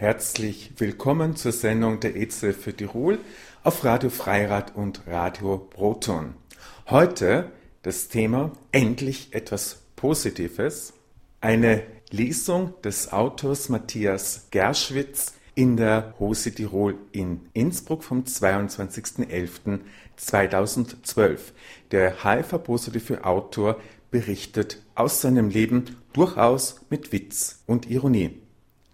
Herzlich willkommen zur Sendung der EZE für Tirol auf Radio Freirad und Radio Proton. Heute das Thema Endlich etwas Positives. Eine Lesung des Autors Matthias Gerschwitz in der Hose Tirol in Innsbruck vom 22.11.2012. Der HIV-positive Autor berichtet aus seinem Leben durchaus mit Witz und Ironie.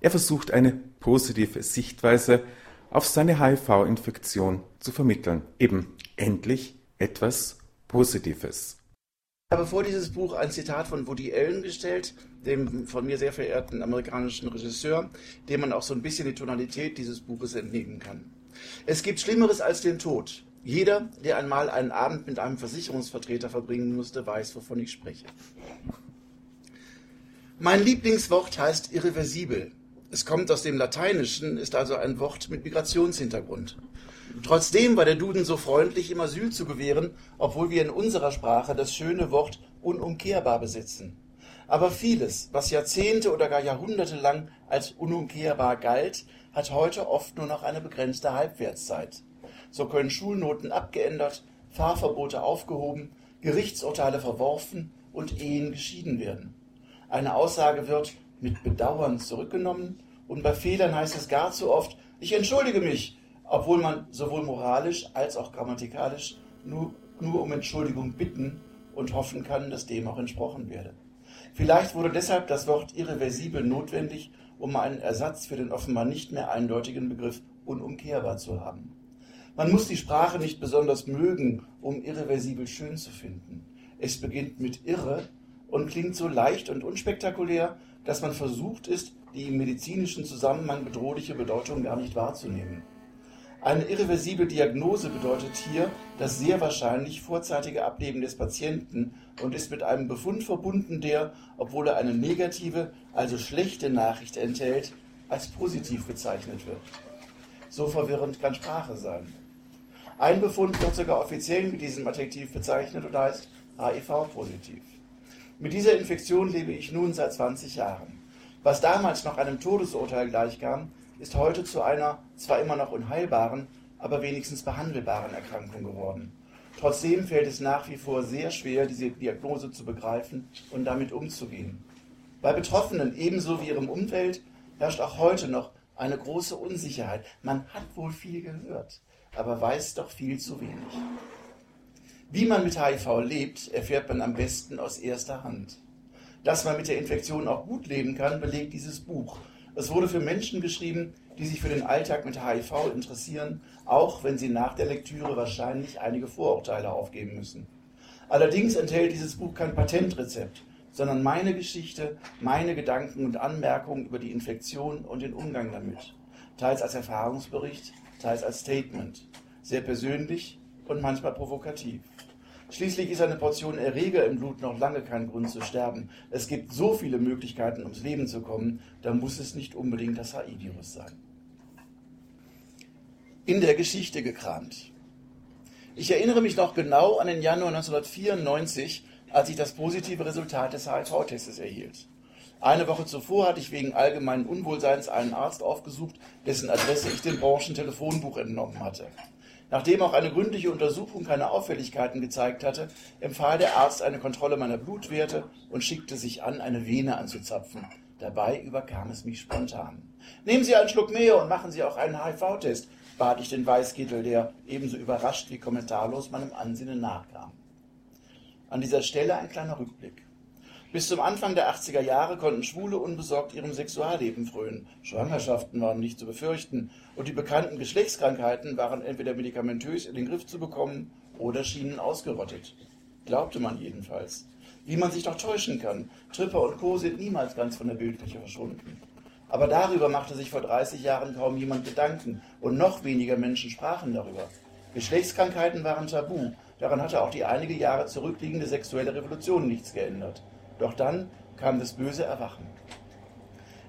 Er versucht eine positive Sichtweise auf seine HIV-Infektion zu vermitteln. Eben endlich etwas Positives. Ich habe vor dieses Buch ein Zitat von Woody Allen gestellt, dem von mir sehr verehrten amerikanischen Regisseur, dem man auch so ein bisschen die Tonalität dieses Buches entnehmen kann. Es gibt Schlimmeres als den Tod. Jeder, der einmal einen Abend mit einem Versicherungsvertreter verbringen musste, weiß, wovon ich spreche. Mein Lieblingswort heißt irreversibel. Es kommt aus dem Lateinischen, ist also ein Wort mit Migrationshintergrund. Trotzdem war der Duden so freundlich, ihm Asyl zu gewähren, obwohl wir in unserer Sprache das schöne Wort unumkehrbar besitzen. Aber vieles, was Jahrzehnte oder gar Jahrhunderte lang als unumkehrbar galt, hat heute oft nur noch eine begrenzte Halbwertszeit. So können Schulnoten abgeändert, Fahrverbote aufgehoben, Gerichtsurteile verworfen und Ehen geschieden werden. Eine Aussage wird mit Bedauern zurückgenommen und bei Fehlern heißt es gar zu oft, ich entschuldige mich, obwohl man sowohl moralisch als auch grammatikalisch nur, nur um Entschuldigung bitten und hoffen kann, dass dem auch entsprochen werde. Vielleicht wurde deshalb das Wort irreversibel notwendig, um einen Ersatz für den offenbar nicht mehr eindeutigen Begriff unumkehrbar zu haben. Man muss die Sprache nicht besonders mögen, um irreversibel schön zu finden. Es beginnt mit irre und klingt so leicht und unspektakulär, dass man versucht ist, die im medizinischen Zusammenhang bedrohliche Bedeutung gar nicht wahrzunehmen. Eine irreversible Diagnose bedeutet hier das sehr wahrscheinlich vorzeitige Ableben des Patienten und ist mit einem Befund verbunden, der, obwohl er eine negative, also schlechte Nachricht enthält, als positiv bezeichnet wird. So verwirrend kann Sprache sein. Ein Befund wird sogar offiziell mit diesem Adjektiv bezeichnet und heißt HIV-positiv. Mit dieser Infektion lebe ich nun seit 20 Jahren. Was damals noch einem Todesurteil gleichkam, ist heute zu einer zwar immer noch unheilbaren, aber wenigstens behandelbaren Erkrankung geworden. Trotzdem fällt es nach wie vor sehr schwer, diese Diagnose zu begreifen und damit umzugehen. Bei Betroffenen ebenso wie ihrem Umfeld herrscht auch heute noch eine große Unsicherheit. Man hat wohl viel gehört, aber weiß doch viel zu wenig. Wie man mit HIV lebt, erfährt man am besten aus erster Hand. Dass man mit der Infektion auch gut leben kann, belegt dieses Buch. Es wurde für Menschen geschrieben, die sich für den Alltag mit HIV interessieren, auch wenn sie nach der Lektüre wahrscheinlich einige Vorurteile aufgeben müssen. Allerdings enthält dieses Buch kein Patentrezept, sondern meine Geschichte, meine Gedanken und Anmerkungen über die Infektion und den Umgang damit. Teils als Erfahrungsbericht, teils als Statement. Sehr persönlich und manchmal provokativ. Schließlich ist eine Portion Erreger im Blut noch lange kein Grund zu sterben. Es gibt so viele Möglichkeiten, ums Leben zu kommen, da muss es nicht unbedingt das HIV-Virus sein. In der Geschichte gekramt. Ich erinnere mich noch genau an den Januar 1994, als ich das positive Resultat des HIV-Testes erhielt. Eine Woche zuvor hatte ich wegen allgemeinen Unwohlseins einen Arzt aufgesucht, dessen Adresse ich dem Branchentelefonbuch entnommen hatte. Nachdem auch eine gründliche Untersuchung keine Auffälligkeiten gezeigt hatte, empfahl der Arzt eine Kontrolle meiner Blutwerte und schickte sich an, eine Vene anzuzapfen. Dabei überkam es mich spontan. Nehmen Sie einen Schluck mehr und machen Sie auch einen HIV-Test, bat ich den Weißkittel, der ebenso überrascht wie kommentarlos meinem Ansinnen nachkam. An dieser Stelle ein kleiner Rückblick. Bis zum Anfang der 80er Jahre konnten Schwule unbesorgt ihrem Sexualleben frönen. Schwangerschaften waren nicht zu befürchten und die bekannten Geschlechtskrankheiten waren entweder medikamentös in den Griff zu bekommen oder schienen ausgerottet. Glaubte man jedenfalls. Wie man sich doch täuschen kann. Tripper und Co. sind niemals ganz von der Bildfläche verschwunden. Aber darüber machte sich vor 30 Jahren kaum jemand Gedanken und noch weniger Menschen sprachen darüber. Geschlechtskrankheiten waren tabu. Daran hatte auch die einige Jahre zurückliegende sexuelle Revolution nichts geändert. Doch dann kam das böse Erwachen.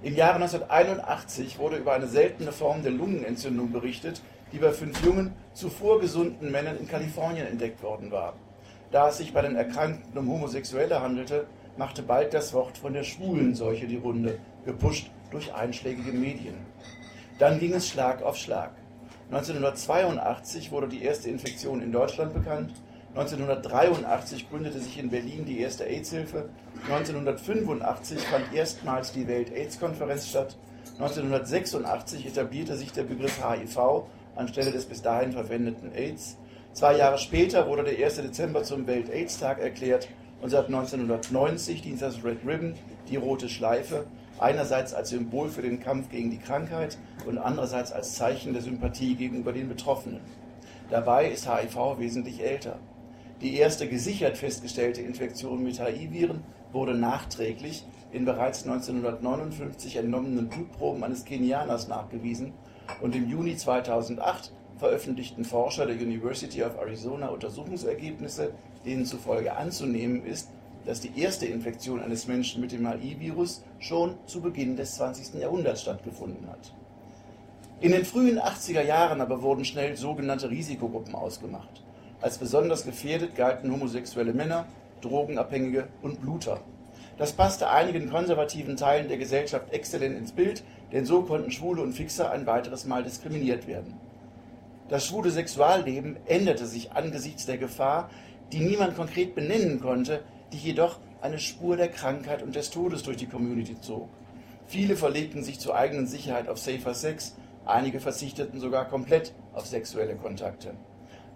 Im Jahre 1981 wurde über eine seltene Form der Lungenentzündung berichtet, die bei fünf jungen, zuvor gesunden Männern in Kalifornien entdeckt worden war. Da es sich bei den Erkrankten um Homosexuelle handelte, machte bald das Wort von der Schwulenseuche die Runde, gepusht durch einschlägige Medien. Dann ging es Schlag auf Schlag. 1982 wurde die erste Infektion in Deutschland bekannt. 1983 gründete sich in Berlin die erste AIDS-Hilfe. 1985 fand erstmals die Welt-AIDS-Konferenz statt. 1986 etablierte sich der Begriff HIV anstelle des bis dahin verwendeten AIDS. Zwei Jahre später wurde der 1. Dezember zum Welt-AIDS-Tag erklärt und seit 1990 dient das Red Ribbon, die rote Schleife, einerseits als Symbol für den Kampf gegen die Krankheit und andererseits als Zeichen der Sympathie gegenüber den Betroffenen. Dabei ist HIV wesentlich älter. Die erste gesichert festgestellte Infektion mit HIV-Viren wurde nachträglich in bereits 1959 entnommenen Blutproben eines Kenianers nachgewiesen und im Juni 2008 veröffentlichten Forscher der University of Arizona Untersuchungsergebnisse, denen zufolge anzunehmen ist, dass die erste Infektion eines Menschen mit dem HIV-Virus schon zu Beginn des 20. Jahrhunderts stattgefunden hat. In den frühen 80er Jahren aber wurden schnell sogenannte Risikogruppen ausgemacht. Als besonders gefährdet galten homosexuelle Männer, Drogenabhängige und Bluter. Das passte einigen konservativen Teilen der Gesellschaft exzellent ins Bild, denn so konnten Schwule und Fixer ein weiteres Mal diskriminiert werden. Das schwule Sexualleben änderte sich angesichts der Gefahr, die niemand konkret benennen konnte, die jedoch eine Spur der Krankheit und des Todes durch die Community zog. Viele verlegten sich zur eigenen Sicherheit auf safer Sex, einige verzichteten sogar komplett auf sexuelle Kontakte.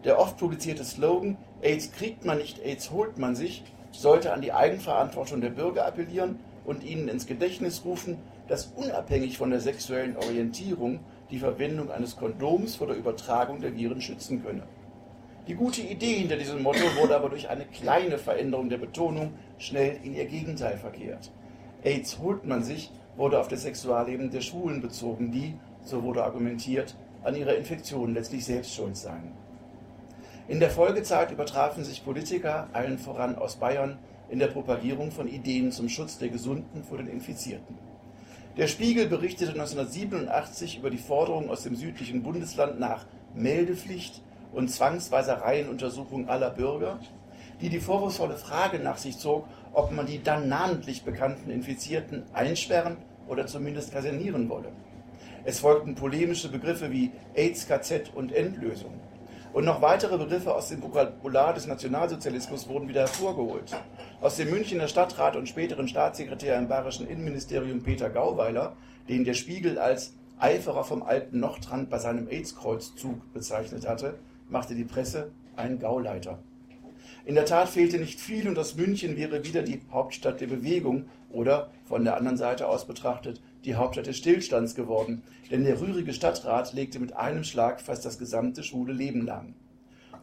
Der oft publizierte Slogan AIDS kriegt man nicht, AIDS holt man sich sollte an die Eigenverantwortung der Bürger appellieren und ihnen ins Gedächtnis rufen, dass unabhängig von der sexuellen Orientierung die Verwendung eines Kondoms vor der Übertragung der Viren schützen könne. Die gute Idee hinter diesem Motto wurde aber durch eine kleine Veränderung der Betonung schnell in ihr Gegenteil verkehrt. AIDS holt man sich wurde auf das Sexualleben der Schwulen bezogen, die, so wurde argumentiert, an ihrer Infektion letztlich selbst schuld seien. In der Folgezeit übertrafen sich Politiker, allen voran aus Bayern, in der Propagierung von Ideen zum Schutz der Gesunden vor den Infizierten. Der Spiegel berichtete 1987 über die Forderung aus dem südlichen Bundesland nach Meldepflicht und zwangsweiser Reihenuntersuchung aller Bürger, die die vorwurfsvolle Frage nach sich zog, ob man die dann namentlich bekannten Infizierten einsperren oder zumindest kasernieren wolle. Es folgten polemische Begriffe wie AIDS-KZ und Endlösung. Und noch weitere Begriffe aus dem Vokabular des Nationalsozialismus wurden wieder hervorgeholt. Aus dem Münchner Stadtrat und späteren Staatssekretär im bayerischen Innenministerium Peter Gauweiler, den der Spiegel als Eiferer vom alten Nordrand bei seinem AIDS-Kreuzzug bezeichnet hatte, machte die Presse einen Gauleiter. In der Tat fehlte nicht viel und das München wäre wieder die Hauptstadt der Bewegung oder, von der anderen Seite aus betrachtet, die Hauptstadt des Stillstands geworden, denn der rührige Stadtrat legte mit einem Schlag fast das gesamte schwule Leben lahm.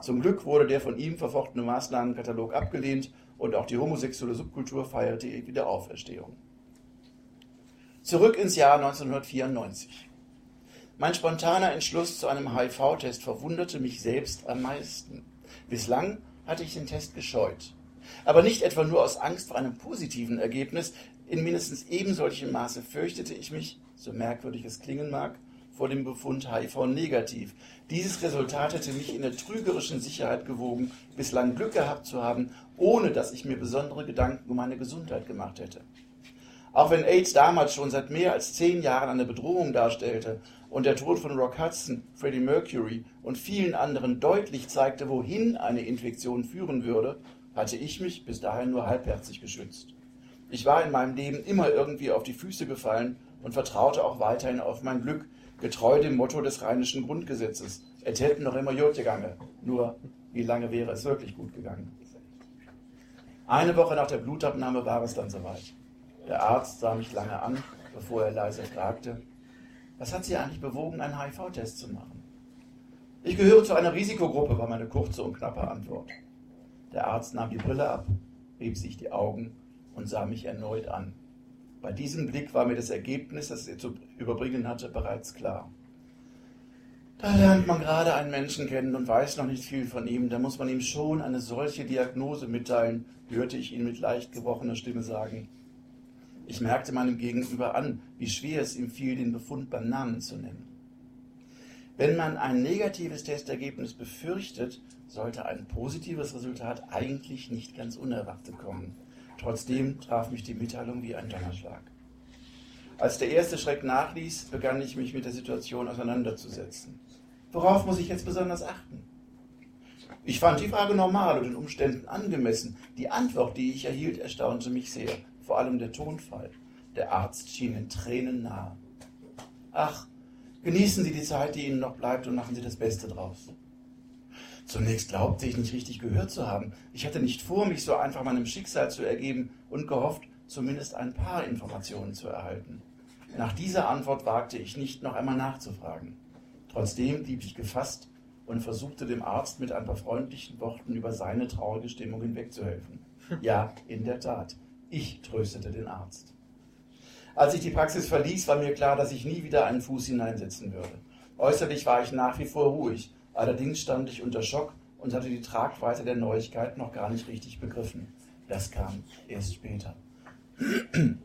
Zum Glück wurde der von ihm verfochtene Maßnahmenkatalog abgelehnt und auch die homosexuelle Subkultur feierte ihre Wiederauferstehung. Zurück ins Jahr 1994. Mein spontaner Entschluss zu einem HIV-Test verwunderte mich selbst am meisten. Bislang hatte ich den Test gescheut. Aber nicht etwa nur aus Angst vor einem positiven Ergebnis, in mindestens ebensolchem Maße fürchtete ich mich, so merkwürdig es klingen mag, vor dem Befund HIV negativ. Dieses Resultat hätte mich in der trügerischen Sicherheit gewogen, bislang Glück gehabt zu haben, ohne dass ich mir besondere Gedanken um meine Gesundheit gemacht hätte. Auch wenn AIDS damals schon seit mehr als zehn Jahren eine Bedrohung darstellte und der Tod von Rock Hudson, Freddie Mercury und vielen anderen deutlich zeigte, wohin eine Infektion führen würde, hatte ich mich bis dahin nur halbherzig geschützt. Ich war in meinem Leben immer irgendwie auf die Füße gefallen und vertraute auch weiterhin auf mein Glück, getreu dem Motto des rheinischen Grundgesetzes. Es hätten noch immer gut gegangen. Nur, wie lange wäre es wirklich gut gegangen? Eine Woche nach der Blutabnahme war es dann soweit. Der Arzt sah mich lange an, bevor er leise fragte, was hat Sie eigentlich bewogen, einen HIV-Test zu machen? Ich gehöre zu einer Risikogruppe, war meine kurze und knappe Antwort. Der Arzt nahm die Brille ab, rieb sich die Augen und sah mich erneut an. Bei diesem Blick war mir das Ergebnis, das er zu überbringen hatte, bereits klar. Da lernt man gerade einen Menschen kennen und weiß noch nicht viel von ihm, da muss man ihm schon eine solche Diagnose mitteilen, hörte ich ihn mit leicht gebrochener Stimme sagen. Ich merkte meinem Gegenüber an, wie schwer es ihm fiel, den Befund beim Namen zu nennen. Wenn man ein negatives Testergebnis befürchtet, sollte ein positives Resultat eigentlich nicht ganz unerwartet kommen. Trotzdem traf mich die Mitteilung wie ein Donnerschlag. Als der erste Schreck nachließ, begann ich mich mit der Situation auseinanderzusetzen. Worauf muss ich jetzt besonders achten? Ich fand die Frage normal und den Umständen angemessen. Die Antwort, die ich erhielt, erstaunte mich sehr. Vor allem der Tonfall. Der Arzt schien in Tränen nahe. Ach, genießen Sie die Zeit, die Ihnen noch bleibt und machen Sie das Beste draus. Zunächst glaubte ich nicht richtig gehört zu haben. Ich hatte nicht vor, mich so einfach meinem Schicksal zu ergeben und gehofft, zumindest ein paar Informationen zu erhalten. Nach dieser Antwort wagte ich nicht, noch einmal nachzufragen. Trotzdem blieb ich gefasst und versuchte dem Arzt mit ein paar freundlichen Worten über seine traurige Stimmung hinwegzuhelfen. Ja, in der Tat, ich tröstete den Arzt. Als ich die Praxis verließ, war mir klar, dass ich nie wieder einen Fuß hineinsetzen würde. Äußerlich war ich nach wie vor ruhig, allerdings stand ich unter Schock und hatte die Tragweite der Neuigkeit noch gar nicht richtig begriffen. Das kam erst später.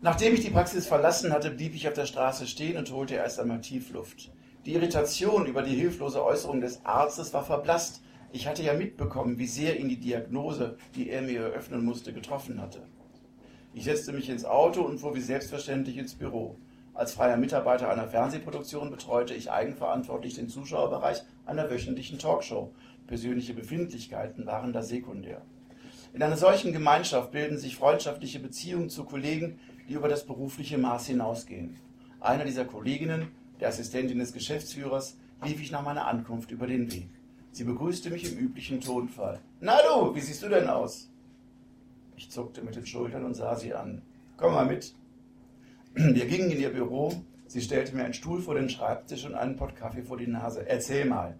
Nachdem ich die Praxis verlassen hatte, blieb ich auf der Straße stehen und holte erst einmal Tiefluft. Die Irritation über die hilflose Äußerung des Arztes war verblasst. Ich hatte ja mitbekommen, wie sehr ihn die Diagnose, die er mir eröffnen musste, getroffen hatte. Ich setzte mich ins Auto und fuhr wie selbstverständlich ins Büro. Als freier Mitarbeiter einer Fernsehproduktion betreute ich eigenverantwortlich den Zuschauerbereich einer wöchentlichen Talkshow. Persönliche Befindlichkeiten waren da sekundär. In einer solchen Gemeinschaft bilden sich freundschaftliche Beziehungen zu Kollegen, die über das berufliche Maß hinausgehen. Einer dieser Kolleginnen, der Assistentin des Geschäftsführers, lief ich nach meiner Ankunft über den Weg. Sie begrüßte mich im üblichen Tonfall. Na du, wie siehst du denn aus? Ich zuckte mit den Schultern und sah sie an. Komm mal mit. Wir gingen in ihr Büro. Sie stellte mir einen Stuhl vor den Schreibtisch und einen Pott Kaffee vor die Nase. Erzähl mal.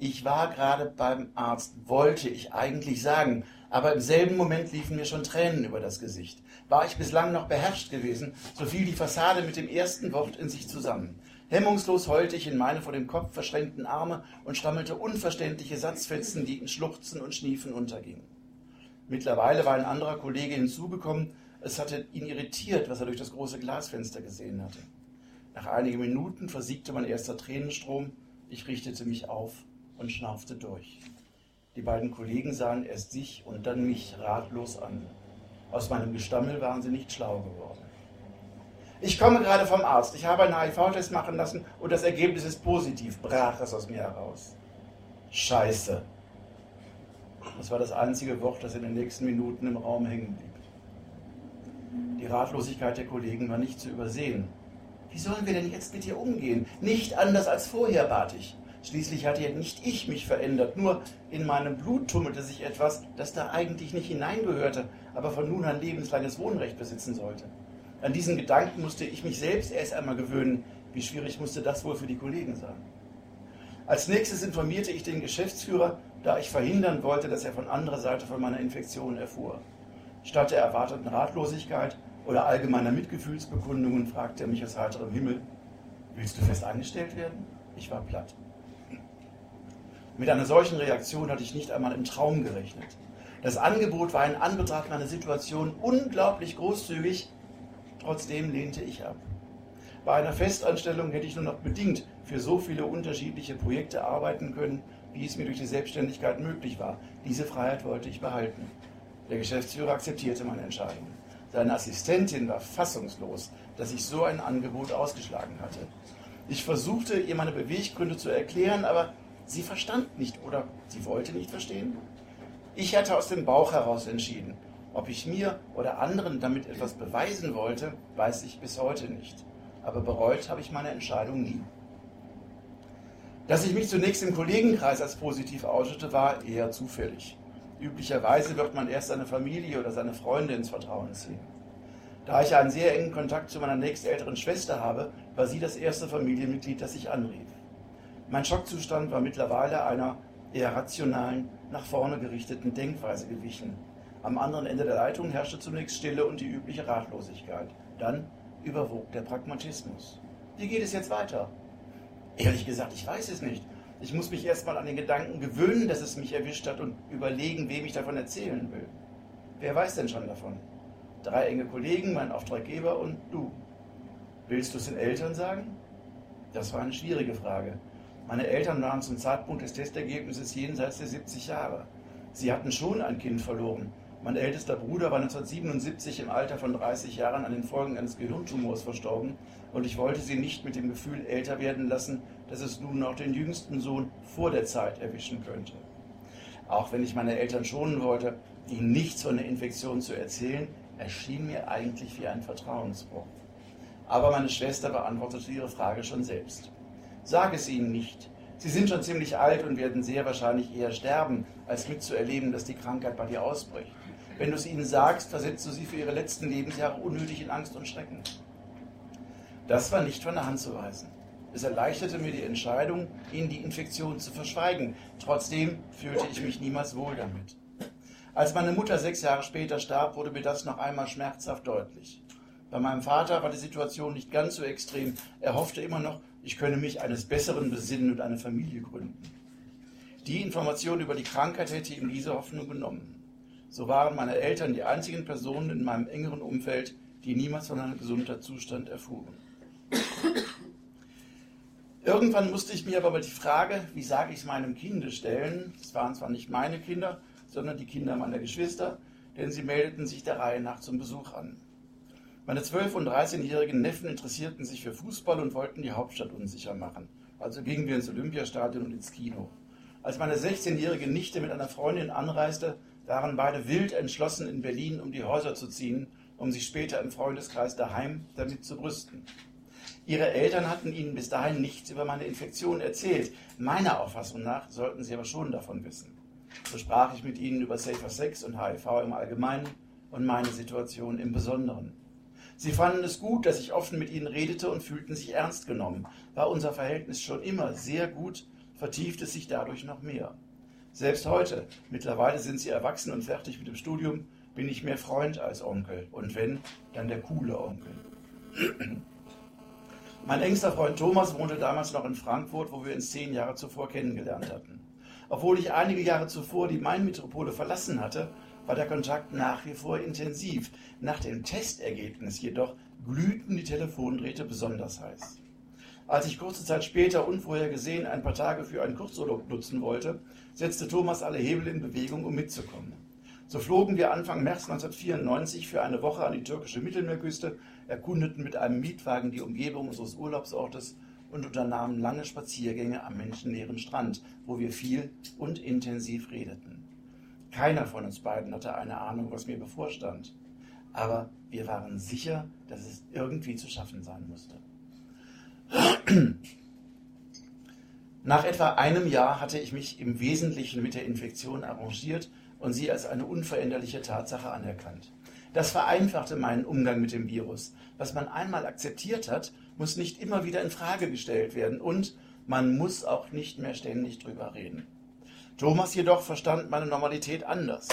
Ich war gerade beim Arzt, wollte ich eigentlich sagen, aber im selben Moment liefen mir schon Tränen über das Gesicht. War ich bislang noch beherrscht gewesen, so fiel die Fassade mit dem ersten Wort in sich zusammen. Hemmungslos heulte ich in meine vor dem Kopf verschränkten Arme und stammelte unverständliche Satzfetzen, die in Schluchzen und Schniefen untergingen. Mittlerweile war ein anderer Kollege hinzugekommen. Es hatte ihn irritiert, was er durch das große Glasfenster gesehen hatte. Nach einigen Minuten versiegte mein erster Tränenstrom. Ich richtete mich auf und schnaufte durch. Die beiden Kollegen sahen erst sich und dann mich ratlos an. Aus meinem Gestammel waren sie nicht schlau geworden. Ich komme gerade vom Arzt. Ich habe einen HIV-Test machen lassen und das Ergebnis ist positiv, brach es aus mir heraus. Scheiße. Das war das einzige Wort, das in den nächsten Minuten im Raum hängen blieb. Die Ratlosigkeit der Kollegen war nicht zu übersehen. Wie sollen wir denn jetzt mit ihr umgehen? Nicht anders als vorher, bat ich. Schließlich hatte ja nicht ich mich verändert, nur in meinem Blut tummelte sich etwas, das da eigentlich nicht hineingehörte, aber von nun an lebenslanges Wohnrecht besitzen sollte. An diesen Gedanken musste ich mich selbst erst einmal gewöhnen. Wie schwierig musste das wohl für die Kollegen sein? Als nächstes informierte ich den Geschäftsführer, da ich verhindern wollte, dass er von anderer Seite von meiner Infektion erfuhr. Statt der erwarteten Ratlosigkeit oder allgemeiner Mitgefühlsbekundungen fragte er mich aus heiterem Himmel, willst du fest angestellt werden? Ich war platt. Mit einer solchen Reaktion hatte ich nicht einmal im Traum gerechnet. Das Angebot war in Anbetracht meiner Situation unglaublich großzügig, trotzdem lehnte ich ab. Bei einer Festanstellung hätte ich nur noch bedingt für so viele unterschiedliche Projekte arbeiten können, wie es mir durch die Selbstständigkeit möglich war. Diese Freiheit wollte ich behalten. Der Geschäftsführer akzeptierte meine Entscheidung. Seine Assistentin war fassungslos, dass ich so ein Angebot ausgeschlagen hatte. Ich versuchte, ihr meine Beweggründe zu erklären, aber Sie verstand nicht oder sie wollte nicht verstehen? Ich hatte aus dem Bauch heraus entschieden. Ob ich mir oder anderen damit etwas beweisen wollte, weiß ich bis heute nicht. Aber bereut habe ich meine Entscheidung nie. Dass ich mich zunächst im Kollegenkreis als positiv outete, war eher zufällig. Üblicherweise wird man erst seine Familie oder seine Freunde ins Vertrauen ziehen. Da ich einen sehr engen Kontakt zu meiner nächstälteren Schwester habe, war sie das erste Familienmitglied, das ich anrief. Mein Schockzustand war mittlerweile einer eher rationalen, nach vorne gerichteten Denkweise gewichen. Am anderen Ende der Leitung herrschte zunächst Stille und die übliche Ratlosigkeit. Dann überwog der Pragmatismus. Wie geht es jetzt weiter? Ehrlich gesagt, ich weiß es nicht. Ich muss mich erstmal an den Gedanken gewöhnen, dass es mich erwischt hat und überlegen, wem ich davon erzählen will. Wer weiß denn schon davon? Drei enge Kollegen, mein Auftraggeber und du. Willst du es den Eltern sagen? Das war eine schwierige Frage. Meine Eltern waren zum Zeitpunkt des Testergebnisses jenseits der 70 Jahre. Sie hatten schon ein Kind verloren, Mein ältester Bruder war 1977 im Alter von 30 Jahren an den Folgen eines Gehirntumors verstorben und ich wollte sie nicht mit dem Gefühl älter werden lassen, dass es nun noch den jüngsten Sohn vor der Zeit erwischen könnte. Auch wenn ich meine Eltern schonen wollte, ihnen nichts von der Infektion zu erzählen, erschien mir eigentlich wie ein Vertrauensbruch. Aber meine Schwester beantwortete ihre Frage schon selbst. Sag es ihnen nicht. Sie sind schon ziemlich alt und werden sehr wahrscheinlich eher sterben, als mitzuerleben, dass die Krankheit bei dir ausbricht. Wenn du es ihnen sagst, versetzt du sie für ihre letzten Lebensjahre unnötig in Angst und Schrecken. Das war nicht von der Hand zu weisen. Es erleichterte mir die Entscheidung, ihnen die Infektion zu verschweigen. Trotzdem fühlte ich mich niemals wohl damit. Als meine Mutter sechs Jahre später starb, wurde mir das noch einmal schmerzhaft deutlich. Bei meinem Vater war die Situation nicht ganz so extrem. Er hoffte immer noch, ich könne mich eines Besseren besinnen und eine Familie gründen. Die Information über die Krankheit hätte ihm diese Hoffnung genommen. So waren meine Eltern die einzigen Personen in meinem engeren Umfeld, die niemals von einem Gesundheitszustand erfuhren. Irgendwann musste ich mir aber die Frage, wie sage ich es meinem Kinde stellen. Es waren zwar nicht meine Kinder, sondern die Kinder meiner Geschwister, denn sie meldeten sich der Reihe nach zum Besuch an. Meine 12- und 13-jährigen Neffen interessierten sich für Fußball und wollten die Hauptstadt unsicher machen. Also gingen wir ins Olympiastadion und ins Kino. Als meine 16-jährige Nichte mit einer Freundin anreiste, waren beide wild entschlossen, in Berlin um die Häuser zu ziehen, um sich später im Freundeskreis daheim damit zu brüsten. Ihre Eltern hatten ihnen bis dahin nichts über meine Infektion erzählt. Meiner Auffassung nach sollten sie aber schon davon wissen. So sprach ich mit ihnen über Safer Sex und HIV im Allgemeinen und meine Situation im Besonderen. Sie fanden es gut, dass ich offen mit ihnen redete und fühlten sich ernst genommen. War unser Verhältnis schon immer sehr gut, vertiefte es sich dadurch noch mehr. Selbst heute, mittlerweile sind sie erwachsen und fertig mit dem Studium, bin ich mehr Freund als Onkel. Und wenn, dann der coole Onkel. Mein engster Freund Thomas wohnte damals noch in Frankfurt, wo wir uns zehn Jahre zuvor kennengelernt hatten. Obwohl ich einige Jahre zuvor die Main-Metropole verlassen hatte, war der Kontakt nach wie vor intensiv. Nach dem Testergebnis jedoch glühten die Telefondrähte besonders heiß. Als ich kurze Zeit später unvorhergesehen ein paar Tage für einen Kurzurlaub nutzen wollte, setzte Thomas alle Hebel in Bewegung, um mitzukommen. So flogen wir Anfang März 1994 für eine Woche an die türkische Mittelmeerküste, erkundeten mit einem Mietwagen die Umgebung unseres Urlaubsortes und unternahmen lange Spaziergänge am menschenleeren Strand, wo wir viel und intensiv redeten. Keiner von uns beiden hatte eine Ahnung, was mir bevorstand. Aber wir waren sicher, dass es irgendwie zu schaffen sein musste. Nach etwa einem Jahr hatte ich mich im Wesentlichen mit der Infektion arrangiert und sie als eine unveränderliche Tatsache anerkannt. Das vereinfachte meinen Umgang mit dem Virus. Was man einmal akzeptiert hat, muss nicht immer wieder in Frage gestellt werden und man muss auch nicht mehr ständig drüber reden. Thomas jedoch verstand meine Normalität anders.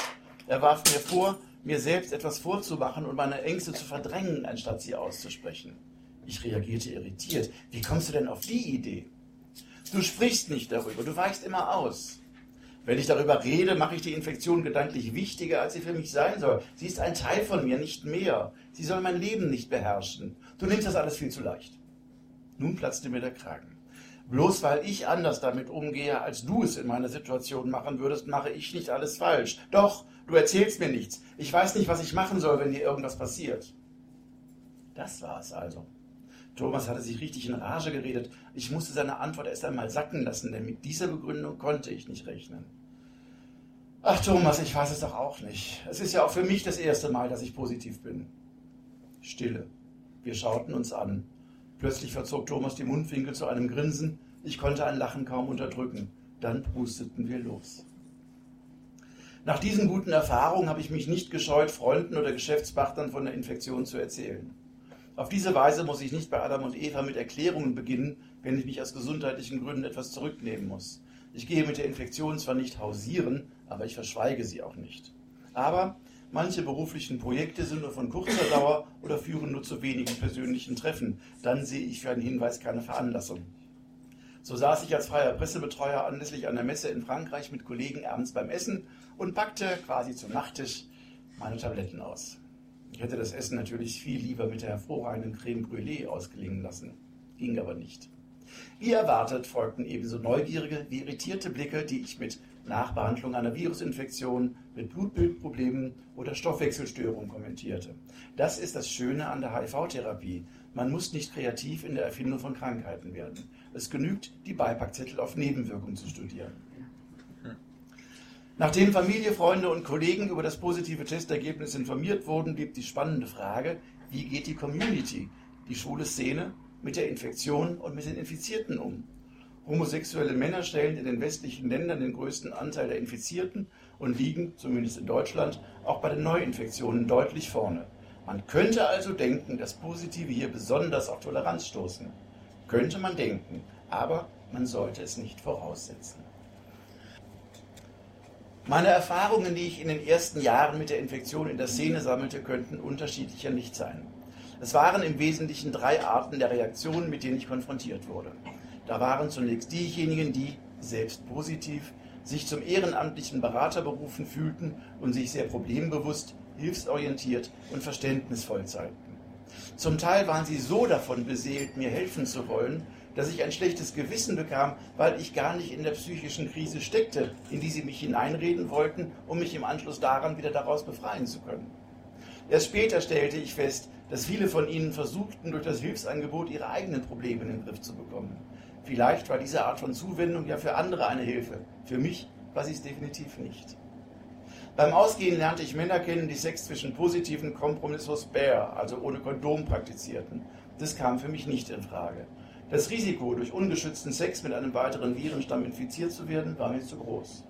Er warf mir vor, mir selbst etwas vorzumachen und meine Ängste zu verdrängen, anstatt sie auszusprechen. Ich reagierte irritiert. Wie kommst du denn auf die Idee? Du sprichst nicht darüber, du weichst immer aus. Wenn ich darüber rede, mache ich die Infektion gedanklich wichtiger, als sie für mich sein soll. Sie ist ein Teil von mir, nicht mehr. Sie soll mein Leben nicht beherrschen. Du nimmst das alles viel zu leicht. Nun platzte mir der Kragen. Bloß weil ich anders damit umgehe, als du es in meiner Situation machen würdest, mache ich nicht alles falsch. Doch, du erzählst mir nichts. Ich weiß nicht, was ich machen soll, wenn dir irgendwas passiert. Das war es also. Thomas hatte sich richtig in Rage geredet. Ich musste seine Antwort erst einmal sacken lassen, denn mit dieser Begründung konnte ich nicht rechnen. Ach Thomas, ich weiß es doch auch nicht. Es ist ja auch für mich das erste Mal, dass ich positiv bin. Stille. Wir schauten uns an. Plötzlich verzog Thomas die Mundwinkel zu einem Grinsen. Ich konnte ein Lachen kaum unterdrücken. Dann pusteten wir los. Nach diesen guten Erfahrungen habe ich mich nicht gescheut, Freunden oder Geschäftspartnern von der Infektion zu erzählen. Auf diese Weise muss ich nicht bei Adam und Eva mit Erklärungen beginnen, wenn ich mich aus gesundheitlichen Gründen etwas zurücknehmen muss. Ich gehe mit der Infektion zwar nicht hausieren, aber ich verschweige sie auch nicht. Aber manche beruflichen Projekte sind nur von kurzer Dauer oder führen nur zu wenigen persönlichen Treffen. Dann sehe ich für einen Hinweis keine Veranlassung. So saß ich als freier Pressebetreuer anlässlich einer Messe in Frankreich mit Kollegen abends beim Essen und packte quasi zum Nachttisch meine Tabletten aus. Hätte das Essen natürlich viel lieber mit der hervorragenden Creme Brûlée ausgelingen lassen. Ging aber nicht. Wie erwartet folgten ebenso neugierige wie irritierte Blicke, die ich mit Nachbehandlung einer Virusinfektion mit Blutbildproblemen oder Stoffwechselstörungen kommentierte. Das ist das Schöne an der HIV-Therapie. Man muss nicht kreativ in der Erfindung von Krankheiten werden. Es genügt, die Beipackzettel auf Nebenwirkungen zu studieren. Nachdem Familie, Freunde und Kollegen über das positive Testergebnis informiert wurden, blieb die spannende Frage, wie geht die Community, die schwule Szene, mit der Infektion und mit den Infizierten um? Homosexuelle Männer stellen in den westlichen Ländern den größten Anteil der Infizierten und liegen, zumindest in Deutschland, auch bei den Neuinfektionen deutlich vorne. Man könnte also denken, dass Positive hier besonders auf Toleranz stoßen. Könnte man denken, aber man sollte es nicht voraussetzen. Meine Erfahrungen, die ich in den ersten Jahren mit der Infektion in der Szene sammelte, könnten unterschiedlicher nicht sein. Es waren im Wesentlichen drei Arten der Reaktionen, mit denen ich konfrontiert wurde. Da waren zunächst diejenigen, die, selbst positiv, sich zum ehrenamtlichen Berater berufen fühlten und sich sehr problembewusst, hilfsorientiert und verständnisvoll zeigten. Zum Teil waren sie so davon beseelt, mir helfen zu wollen, dass ich ein schlechtes Gewissen bekam, weil ich gar nicht in der psychischen Krise steckte, in die sie mich hineinreden wollten, um mich im Anschluss daran wieder daraus befreien zu können. Erst später stellte ich fest, dass viele von ihnen versuchten, durch das Hilfsangebot ihre eigenen Probleme in den Griff zu bekommen. Vielleicht war diese Art von Zuwendung ja für andere eine Hilfe. Für mich war sie es definitiv nicht. Beim Ausgehen lernte ich Männer kennen, die Sex zwischen positiven Kompromissos Bear, also ohne Kondom, praktizierten. Das kam für mich nicht in Frage. Das Risiko, durch ungeschützten Sex mit einem weiteren Virenstamm infiziert zu werden, war mir zu groß.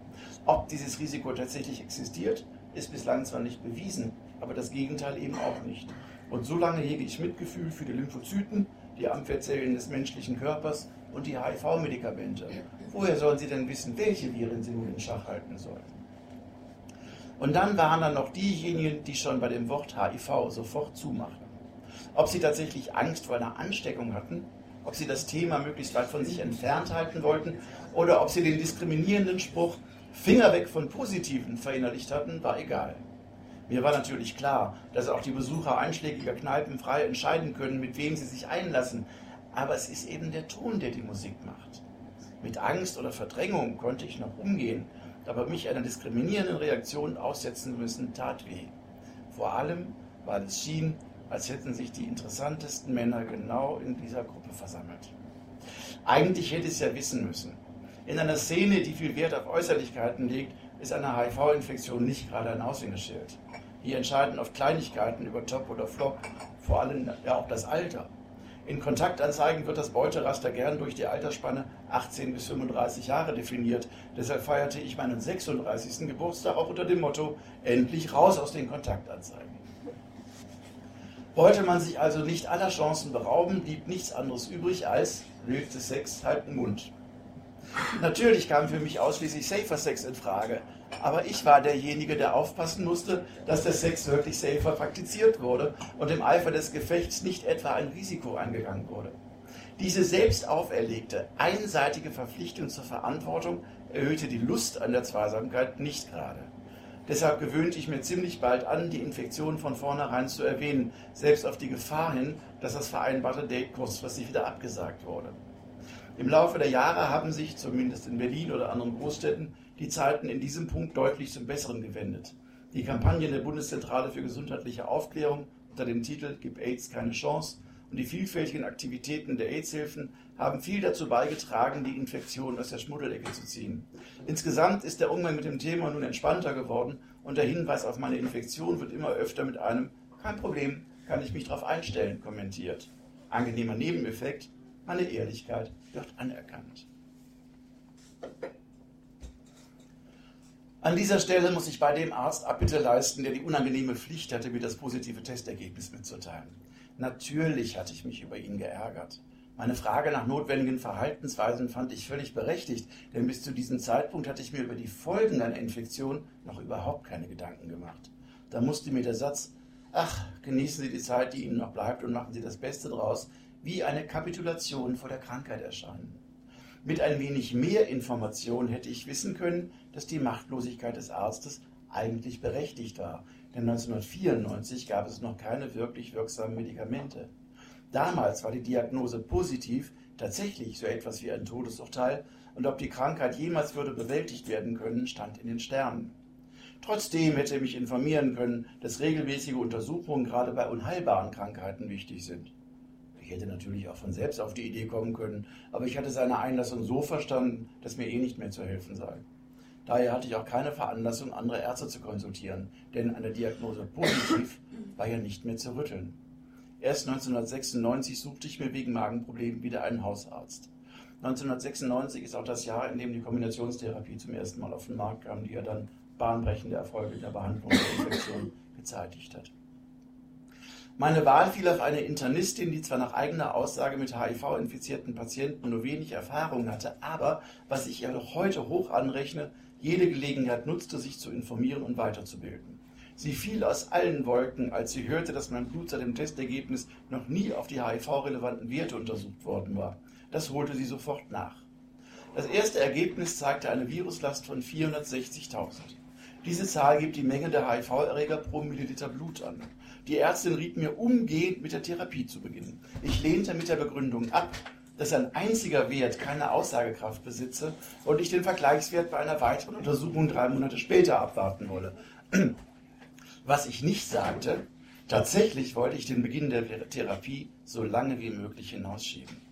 Ob dieses Risiko tatsächlich existiert, ist bislang zwar nicht bewiesen, aber das Gegenteil eben auch nicht. Und so lange hege ich Mitgefühl für die Lymphozyten, die Abwehrzellen des menschlichen Körpers und die HIV-Medikamente. Woher sollen sie denn wissen, welche Viren sie nun in Schach halten sollen? Und dann waren da noch diejenigen, die schon bei dem Wort HIV sofort zumachten. Ob sie tatsächlich Angst vor einer Ansteckung hatten, ob sie das Thema möglichst weit von sich entfernt halten wollten oder ob sie den diskriminierenden Spruch Finger weg von Positiven verinnerlicht hatten, war egal. Mir war natürlich klar, dass auch die Besucher einschlägiger Kneipen frei entscheiden können, mit wem sie sich einlassen, aber es ist eben der Ton, der die Musik macht. Mit Angst oder Verdrängung konnte ich noch umgehen, aber mich einer diskriminierenden Reaktion aussetzen müssen, tat weh. Vor allem, weil es schien, als hätten sich die interessantesten Männer genau in dieser Gruppe versammelt. Eigentlich hätte ich es ja wissen müssen. In einer Szene, die viel Wert auf Äußerlichkeiten legt, ist eine HIV-Infektion nicht gerade ein Aushängeschild. Hier entscheiden oft Kleinigkeiten über Top oder Flop, vor allem ja auch das Alter. In Kontaktanzeigen wird das Beuteraster gern durch die Altersspanne 18 bis 35 Jahre definiert. Deshalb feierte ich meinen 36. Geburtstag auch unter dem Motto: Endlich raus aus den Kontaktanzeigen. Wollte man sich also nicht aller Chancen berauben, blieb nichts anderes übrig als wilde Sex, halten Mund. Natürlich kam für mich ausschließlich Safer Sex in Frage, aber ich war derjenige, der aufpassen musste, dass der Sex wirklich safer praktiziert wurde und im Eifer des Gefechts nicht etwa ein Risiko eingegangen wurde. Diese selbst auferlegte, einseitige Verpflichtung zur Verantwortung erhöhte die Lust an der Zweisamkeit nicht gerade. Deshalb gewöhnte ich mir ziemlich bald an, die Infektion von vornherein zu erwähnen, selbst auf die Gefahr hin, dass das vereinbarte Date kurzfristig wieder abgesagt wurde. Im Laufe der Jahre haben sich, zumindest in Berlin oder anderen Großstädten, die Zeiten in diesem Punkt deutlich zum Besseren gewendet. Die Kampagnen der Bundeszentrale für gesundheitliche Aufklärung unter dem Titel Gib AIDS keine Chance und die vielfältigen Aktivitäten der AIDS-Hilfen haben viel dazu beigetragen, die Infektion aus der Schmuddelecke zu ziehen. Insgesamt ist der Umgang mit dem Thema nun entspannter geworden und der Hinweis auf meine Infektion wird immer öfter mit einem Kein Problem, kann ich mich darauf einstellen kommentiert. Angenehmer Nebeneffekt, meine Ehrlichkeit wird anerkannt. An dieser Stelle muss ich bei dem Arzt Abbitte leisten, der die unangenehme Pflicht hatte, mir das positive Testergebnis mitzuteilen. Natürlich hatte ich mich über ihn geärgert. Meine Frage nach notwendigen Verhaltensweisen fand ich völlig berechtigt, denn bis zu diesem Zeitpunkt hatte ich mir über die Folgen einer Infektion noch überhaupt keine Gedanken gemacht. Da musste mir der Satz, ach, genießen Sie die Zeit, die Ihnen noch bleibt und machen Sie das Beste draus, wie eine Kapitulation vor der Krankheit erscheinen. Mit ein wenig mehr Information hätte ich wissen können, dass die Machtlosigkeit des Arztes eigentlich berechtigt war, denn 1994 gab es noch keine wirklich wirksamen Medikamente. Damals war die Diagnose positiv, tatsächlich so etwas wie ein Todesurteil, und ob die Krankheit jemals würde bewältigt werden können, stand in den Sternen. Trotzdem hätte er mich informieren können, dass regelmäßige Untersuchungen gerade bei unheilbaren Krankheiten wichtig sind. Ich hätte natürlich auch von selbst auf die Idee kommen können, aber ich hatte seine Einlassung so verstanden, dass mir eh nicht mehr zu helfen sei. Daher hatte ich auch keine Veranlassung, andere Ärzte zu konsultieren, denn eine Diagnose positiv war ja nicht mehr zu rütteln. Erst 1996 suchte ich mir wegen Magenproblemen wieder einen Hausarzt. 1996 ist auch das Jahr, in dem die Kombinationstherapie zum ersten Mal auf den Markt kam, die ja dann bahnbrechende Erfolge in der Behandlung der Infektion gezeitigt hat. Meine Wahl fiel auf eine Internistin, die zwar nach eigener Aussage mit HIV-infizierten Patienten nur wenig Erfahrung hatte, aber, was ich ihr noch heute hoch anrechne, jede Gelegenheit nutzte, sich zu informieren und weiterzubilden. Sie fiel aus allen Wolken, als sie hörte, dass mein Blut seit dem Testergebnis noch nie auf die HIV-relevanten Werte untersucht worden war. Das holte sie sofort nach. Das erste Ergebnis zeigte eine Viruslast von 460.000. Diese Zahl gibt die Menge der HIV-Erreger pro Milliliter Blut an. Die Ärztin riet mir umgehend mit der Therapie zu beginnen. Ich lehnte mit der Begründung ab, dass ein einziger Wert keine Aussagekraft besitze und ich den Vergleichswert bei einer weiteren Untersuchung drei Monate später abwarten wolle. Was ich nicht sagte, tatsächlich wollte ich den Beginn der Therapie so lange wie möglich hinausschieben.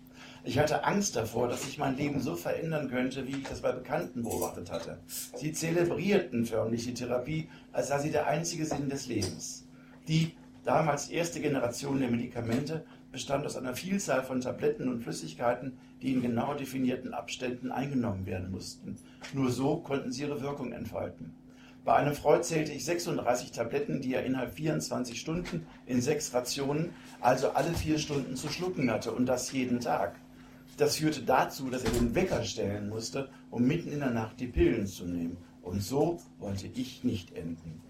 Ich hatte Angst davor, dass sich mein Leben so verändern könnte, wie ich das bei Bekannten beobachtet hatte. Sie zelebrierten förmlich die Therapie, als sei sie der einzige Sinn des Lebens. Die damals erste Generation der Medikamente bestand aus einer Vielzahl von Tabletten und Flüssigkeiten, die in genau definierten Abständen eingenommen werden mussten. Nur so konnten sie ihre Wirkung entfalten. Bei einem Freud zählte ich 36 Tabletten, die er innerhalb 24 Stunden in sechs Rationen, also alle vier Stunden zu schlucken hatte und das jeden Tag. Das führte dazu, dass er den Wecker stellen musste, um mitten in der Nacht die Pillen zu nehmen. Und so wollte ich nicht enden.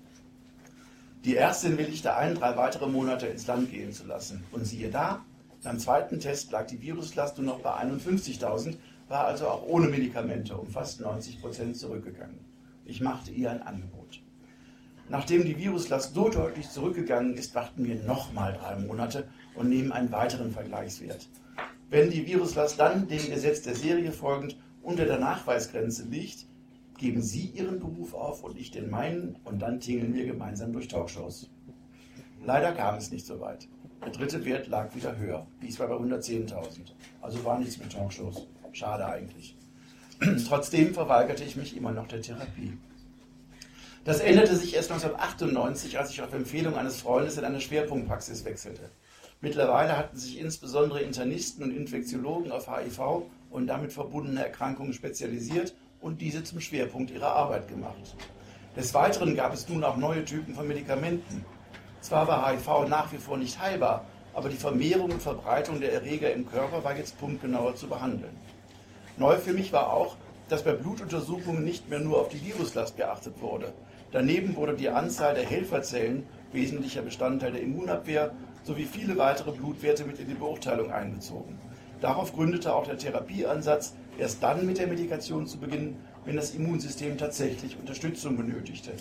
Die Ärztin willigte ein, drei weitere Monate ins Land gehen zu lassen. Und siehe da, beim zweiten Test lag die Viruslast nur noch bei 51.000, war also auch ohne Medikamente um fast 90 Prozent zurückgegangen. Ich machte ihr ein Angebot. Nachdem die Viruslast so deutlich zurückgegangen ist, warten wir nochmal drei Monate und nehmen einen weiteren Vergleichswert. Wenn die Viruslast dann dem Gesetz der Serie folgend unter der Nachweisgrenze liegt, geben Sie Ihren Beruf auf und ich den meinen und dann tingeln wir gemeinsam durch Talkshows. Leider kam es nicht so weit. Der dritte Wert lag wieder höher. Diesmal bei 110.000. Also war nichts mit Talkshows. Schade eigentlich. Trotzdem verweigerte ich mich immer noch der Therapie. Das änderte sich erst 1998, als ich auf Empfehlung eines Freundes in eine Schwerpunktpraxis wechselte. Mittlerweile hatten sich insbesondere Internisten und Infektiologen auf HIV und damit verbundene Erkrankungen spezialisiert und diese zum Schwerpunkt ihrer Arbeit gemacht. Des Weiteren gab es nun auch neue Typen von Medikamenten. Zwar war HIV nach wie vor nicht heilbar, aber die Vermehrung und Verbreitung der Erreger im Körper war jetzt punktgenauer zu behandeln. Neu für mich war auch, dass bei Blutuntersuchungen nicht mehr nur auf die Viruslast geachtet wurde. Daneben wurde die Anzahl der Helferzellen, wesentlicher Bestandteil der Immunabwehr, sowie viele weitere Blutwerte mit in die Beurteilung einbezogen. Darauf gründete auch der Therapieansatz, erst dann mit der Medikation zu beginnen, wenn das Immunsystem tatsächlich Unterstützung benötigte.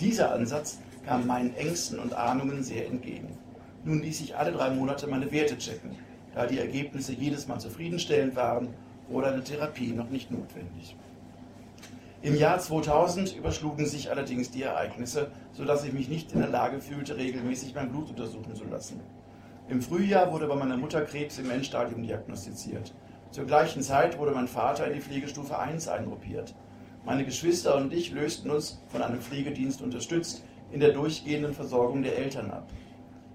Dieser Ansatz kam meinen Ängsten und Ahnungen sehr entgegen. Nun ließ ich alle drei Monate meine Werte checken, da die Ergebnisse jedes Mal zufriedenstellend waren oder eine Therapie noch nicht notwendig. Im Jahr 2000 überschlugen sich allerdings die Ereignisse, sodass ich mich nicht in der Lage fühlte, regelmäßig mein Blut untersuchen zu lassen. Im Frühjahr wurde bei meiner Mutter Krebs im Endstadium diagnostiziert. Zur gleichen Zeit wurde mein Vater in die Pflegestufe 1 eingruppiert. Meine Geschwister und ich lösten uns, von einem Pflegedienst unterstützt, in der durchgehenden Versorgung der Eltern ab.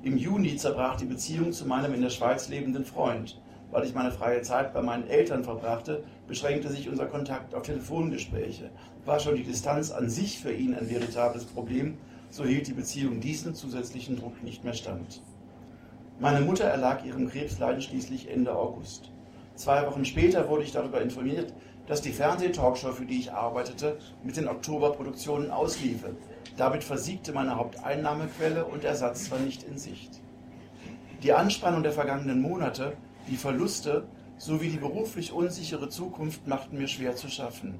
Im Juni zerbrach die Beziehung zu meinem in der Schweiz lebenden Freund. Weil ich meine freie Zeit bei meinen Eltern verbrachte, beschränkte sich unser Kontakt auf Telefongespräche. War schon die Distanz an sich für ihn ein veritables Problem, so hielt die Beziehung diesen zusätzlichen Druck nicht mehr stand. Meine Mutter erlag ihrem Krebsleiden schließlich Ende August. Zwei Wochen später wurde ich darüber informiert, dass die Fernsehtalkshow, für die ich arbeitete, mit den Oktoberproduktionen ausliefe. Damit versiegte meine Haupteinnahmequelle und Ersatz war nicht in Sicht. Die Anspannung der vergangenen Monate die Verluste sowie die beruflich unsichere Zukunft machten mir schwer zu schaffen.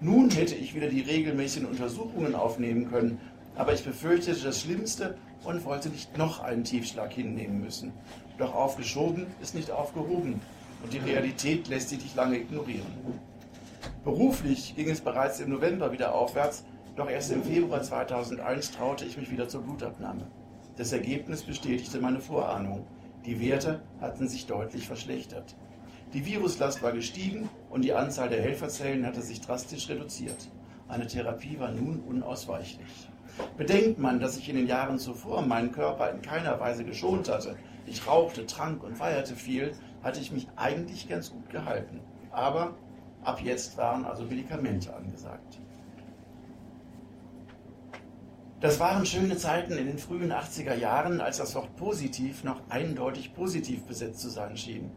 Nun hätte ich wieder die regelmäßigen Untersuchungen aufnehmen können, aber ich befürchtete das Schlimmste und wollte nicht noch einen Tiefschlag hinnehmen müssen. Doch aufgeschoben ist nicht aufgehoben und die Realität lässt sich nicht lange ignorieren. Beruflich ging es bereits im November wieder aufwärts, doch erst im Februar 2001 traute ich mich wieder zur Blutabnahme. Das Ergebnis bestätigte meine Vorahnung. Die Werte hatten sich deutlich verschlechtert. Die Viruslast war gestiegen und die Anzahl der Helferzellen hatte sich drastisch reduziert. Eine Therapie war nun unausweichlich. Bedenkt man, dass ich in den Jahren zuvor meinen Körper in keiner Weise geschont hatte, ich rauchte, trank und feierte viel, hatte ich mich eigentlich ganz gut gehalten. Aber ab jetzt waren also Medikamente angesagt. Das waren schöne Zeiten in den frühen 80er Jahren, als das Wort positiv noch eindeutig positiv besetzt zu sein schien.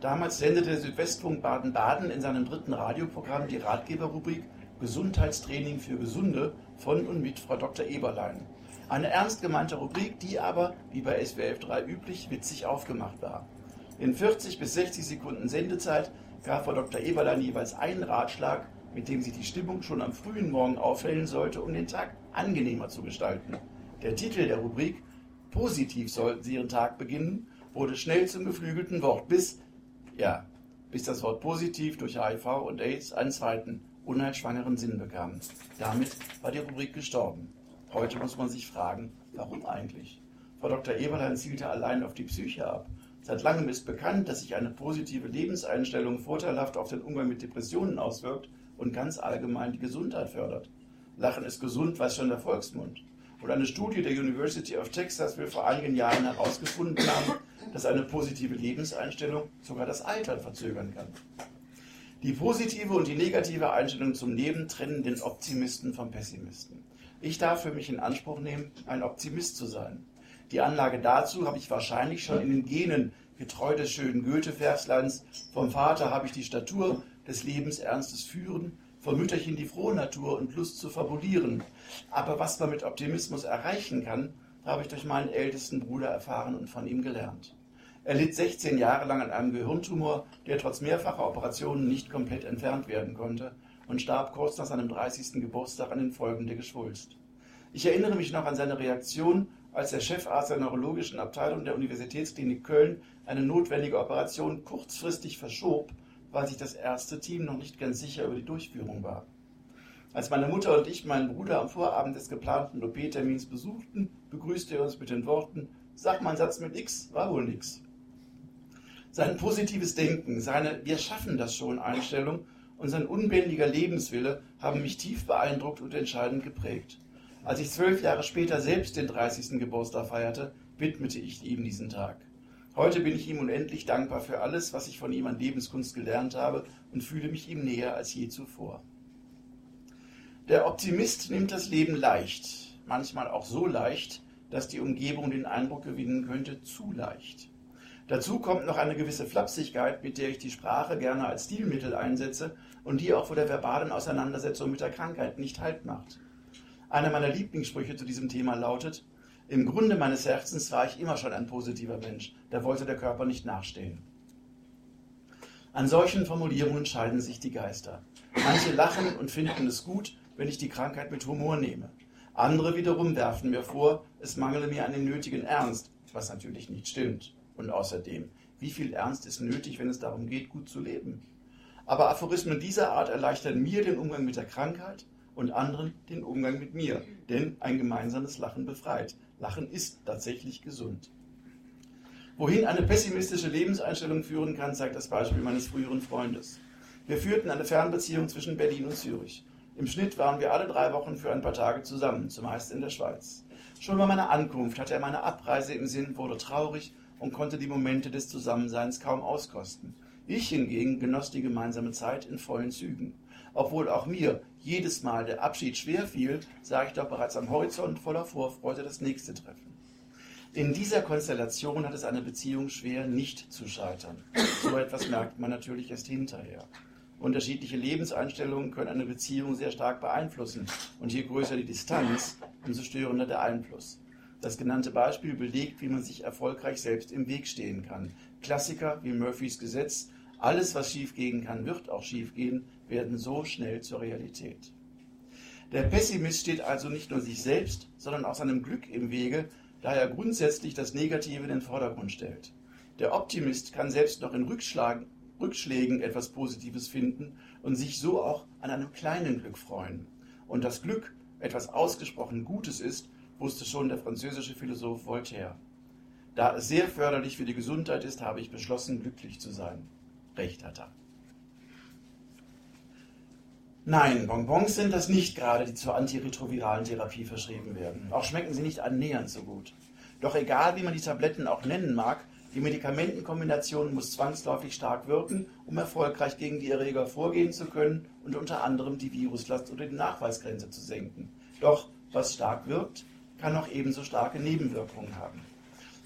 Damals sendete der Südwestfunk Baden-Baden in seinem dritten Radioprogramm die Ratgeberrubrik Gesundheitstraining für Gesunde von und mit Frau Dr. Eberlein. Eine ernst gemeinte Rubrik, die aber, wie bei SWF 3 üblich, witzig aufgemacht war. In 40 bis 60 Sekunden Sendezeit gab Frau Dr. Eberlein jeweils einen Ratschlag, mit dem sie die Stimmung schon am frühen Morgen aufhellen sollte, um den Tag angenehmer zu gestalten. Der Titel der Rubrik Positiv sollten Sie Ihren Tag beginnen wurde schnell zum geflügelten Wort, bis, ja, bis das Wort positiv durch HIV und AIDS einen zweiten, unheilschwangeren Sinn bekam. Damit war die Rubrik gestorben. Heute muss man sich fragen, warum eigentlich? Frau Dr. Eberlein zielte allein auf die Psyche ab. Seit langem ist bekannt, dass sich eine positive Lebenseinstellung vorteilhaft auf den Umgang mit Depressionen auswirkt und ganz allgemein die Gesundheit fördert. Lachen ist gesund, weiß schon der Volksmund. Und eine Studie der University of Texas will vor einigen Jahren herausgefunden haben, dass eine positive Lebenseinstellung sogar das Altern verzögern kann. Die positive und die negative Einstellung zum Leben trennen den Optimisten vom Pessimisten. Ich darf für mich in Anspruch nehmen, ein Optimist zu sein. Die Anlage dazu habe ich wahrscheinlich schon in den Genen, getreu des schönen Goethe-Versleins. Vom Vater habe ich die Statur des Lebensernstes führen vom Mütterchen die frohe Natur und Lust zu fabulieren. Aber was man mit Optimismus erreichen kann, habe ich durch meinen ältesten Bruder erfahren und von ihm gelernt. Er litt 16 Jahre lang an einem Gehirntumor, der trotz mehrfacher Operationen nicht komplett entfernt werden konnte und starb kurz nach seinem 30. Geburtstag an den Folgen der Geschwulst. Ich erinnere mich noch an seine Reaktion, als der Chefarzt der neurologischen Abteilung der Universitätsklinik Köln eine notwendige Operation kurzfristig verschob weil sich das erste Team noch nicht ganz sicher über die Durchführung war. Als meine Mutter und ich meinen Bruder am Vorabend des geplanten OP-Termins besuchten, begrüßte er uns mit den Worten, sag mal einen Satz mit X, war wohl nix. Sein positives Denken, seine Wir schaffen das schon Einstellung und sein unbändiger Lebenswille haben mich tief beeindruckt und entscheidend geprägt. Als ich zwölf Jahre später selbst den 30. Geburtstag feierte, widmete ich ihm diesen Tag. Heute bin ich ihm unendlich dankbar für alles, was ich von ihm an Lebenskunst gelernt habe und fühle mich ihm näher als je zuvor. Der Optimist nimmt das Leben leicht, manchmal auch so leicht, dass die Umgebung den Eindruck gewinnen könnte, zu leicht. Dazu kommt noch eine gewisse Flapsigkeit, mit der ich die Sprache gerne als Stilmittel einsetze und die auch vor der verbalen Auseinandersetzung mit der Krankheit nicht halt macht. Einer meiner Lieblingssprüche zu diesem Thema lautet, im Grunde meines Herzens war ich immer schon ein positiver Mensch, da wollte der Körper nicht nachstehen. An solchen Formulierungen scheiden sich die Geister. Manche lachen und finden es gut, wenn ich die Krankheit mit Humor nehme. Andere wiederum werfen mir vor, es mangele mir an dem nötigen Ernst, was natürlich nicht stimmt. Und außerdem, wie viel Ernst ist nötig, wenn es darum geht, gut zu leben? Aber Aphorismen dieser Art erleichtern mir den Umgang mit der Krankheit und anderen den Umgang mit mir, denn ein gemeinsames Lachen befreit. Lachen ist tatsächlich gesund. Wohin eine pessimistische Lebenseinstellung führen kann, zeigt das Beispiel meines früheren Freundes. Wir führten eine Fernbeziehung zwischen Berlin und Zürich. Im Schnitt waren wir alle drei Wochen für ein paar Tage zusammen, zumeist in der Schweiz. Schon bei meiner Ankunft hatte er meine Abreise im Sinn, wurde traurig und konnte die Momente des Zusammenseins kaum auskosten. Ich hingegen genoss die gemeinsame Zeit in vollen Zügen. Obwohl auch mir jedes Mal der Abschied schwer fiel, sah ich doch bereits am Horizont voller Vorfreude das nächste Treffen. In dieser Konstellation hat es eine Beziehung schwer, nicht zu scheitern. So etwas merkt man natürlich erst hinterher. Unterschiedliche Lebenseinstellungen können eine Beziehung sehr stark beeinflussen. Und je größer die Distanz, umso störender der Einfluss. Das genannte Beispiel belegt, wie man sich erfolgreich selbst im Weg stehen kann. Klassiker wie Murphys Gesetz alles, was schiefgehen kann, wird auch schiefgehen, werden so schnell zur Realität. Der Pessimist steht also nicht nur sich selbst, sondern auch seinem Glück im Wege, da er grundsätzlich das Negative in den Vordergrund stellt. Der Optimist kann selbst noch in Rückschlägen etwas Positives finden und sich so auch an einem kleinen Glück freuen. Und das Glück etwas ausgesprochen Gutes ist, wusste schon der französische Philosoph Voltaire. Da es sehr förderlich für die Gesundheit ist, habe ich beschlossen, glücklich zu sein. Recht hat er. Nein, Bonbons sind das nicht gerade, die zur antiretroviralen Therapie verschrieben werden. Auch schmecken sie nicht annähernd so gut. Doch egal, wie man die Tabletten auch nennen mag, die Medikamentenkombination muss zwangsläufig stark wirken, um erfolgreich gegen die Erreger vorgehen zu können und unter anderem die Viruslast oder die Nachweisgrenze zu senken. Doch was stark wirkt, kann auch ebenso starke Nebenwirkungen haben.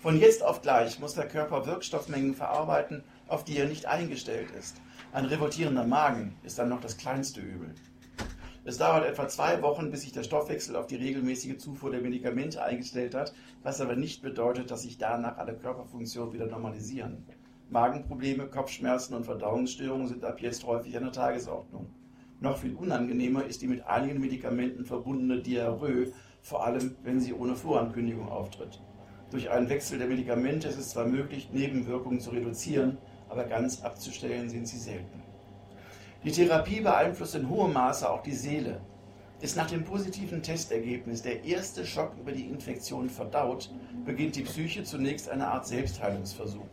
Von jetzt auf gleich muss der Körper Wirkstoffmengen verarbeiten, auf die er nicht eingestellt ist. Ein revoltierender Magen ist dann noch das kleinste Übel. Es dauert etwa zwei Wochen, bis sich der Stoffwechsel auf die regelmäßige Zufuhr der Medikamente eingestellt hat, was aber nicht bedeutet, dass sich danach alle Körperfunktionen wieder normalisieren. Magenprobleme, Kopfschmerzen und Verdauungsstörungen sind ab jetzt häufig an der Tagesordnung. Noch viel unangenehmer ist die mit einigen Medikamenten verbundene Diarrhoe, vor allem wenn sie ohne Vorankündigung auftritt. Durch einen Wechsel der Medikamente ist es zwar möglich, Nebenwirkungen zu reduzieren, aber ganz abzustellen sind sie selten. Die Therapie beeinflusst in hohem Maße auch die Seele. Ist nach dem positiven Testergebnis der erste Schock über die Infektion verdaut, beginnt die Psyche zunächst eine Art Selbstheilungsversuch.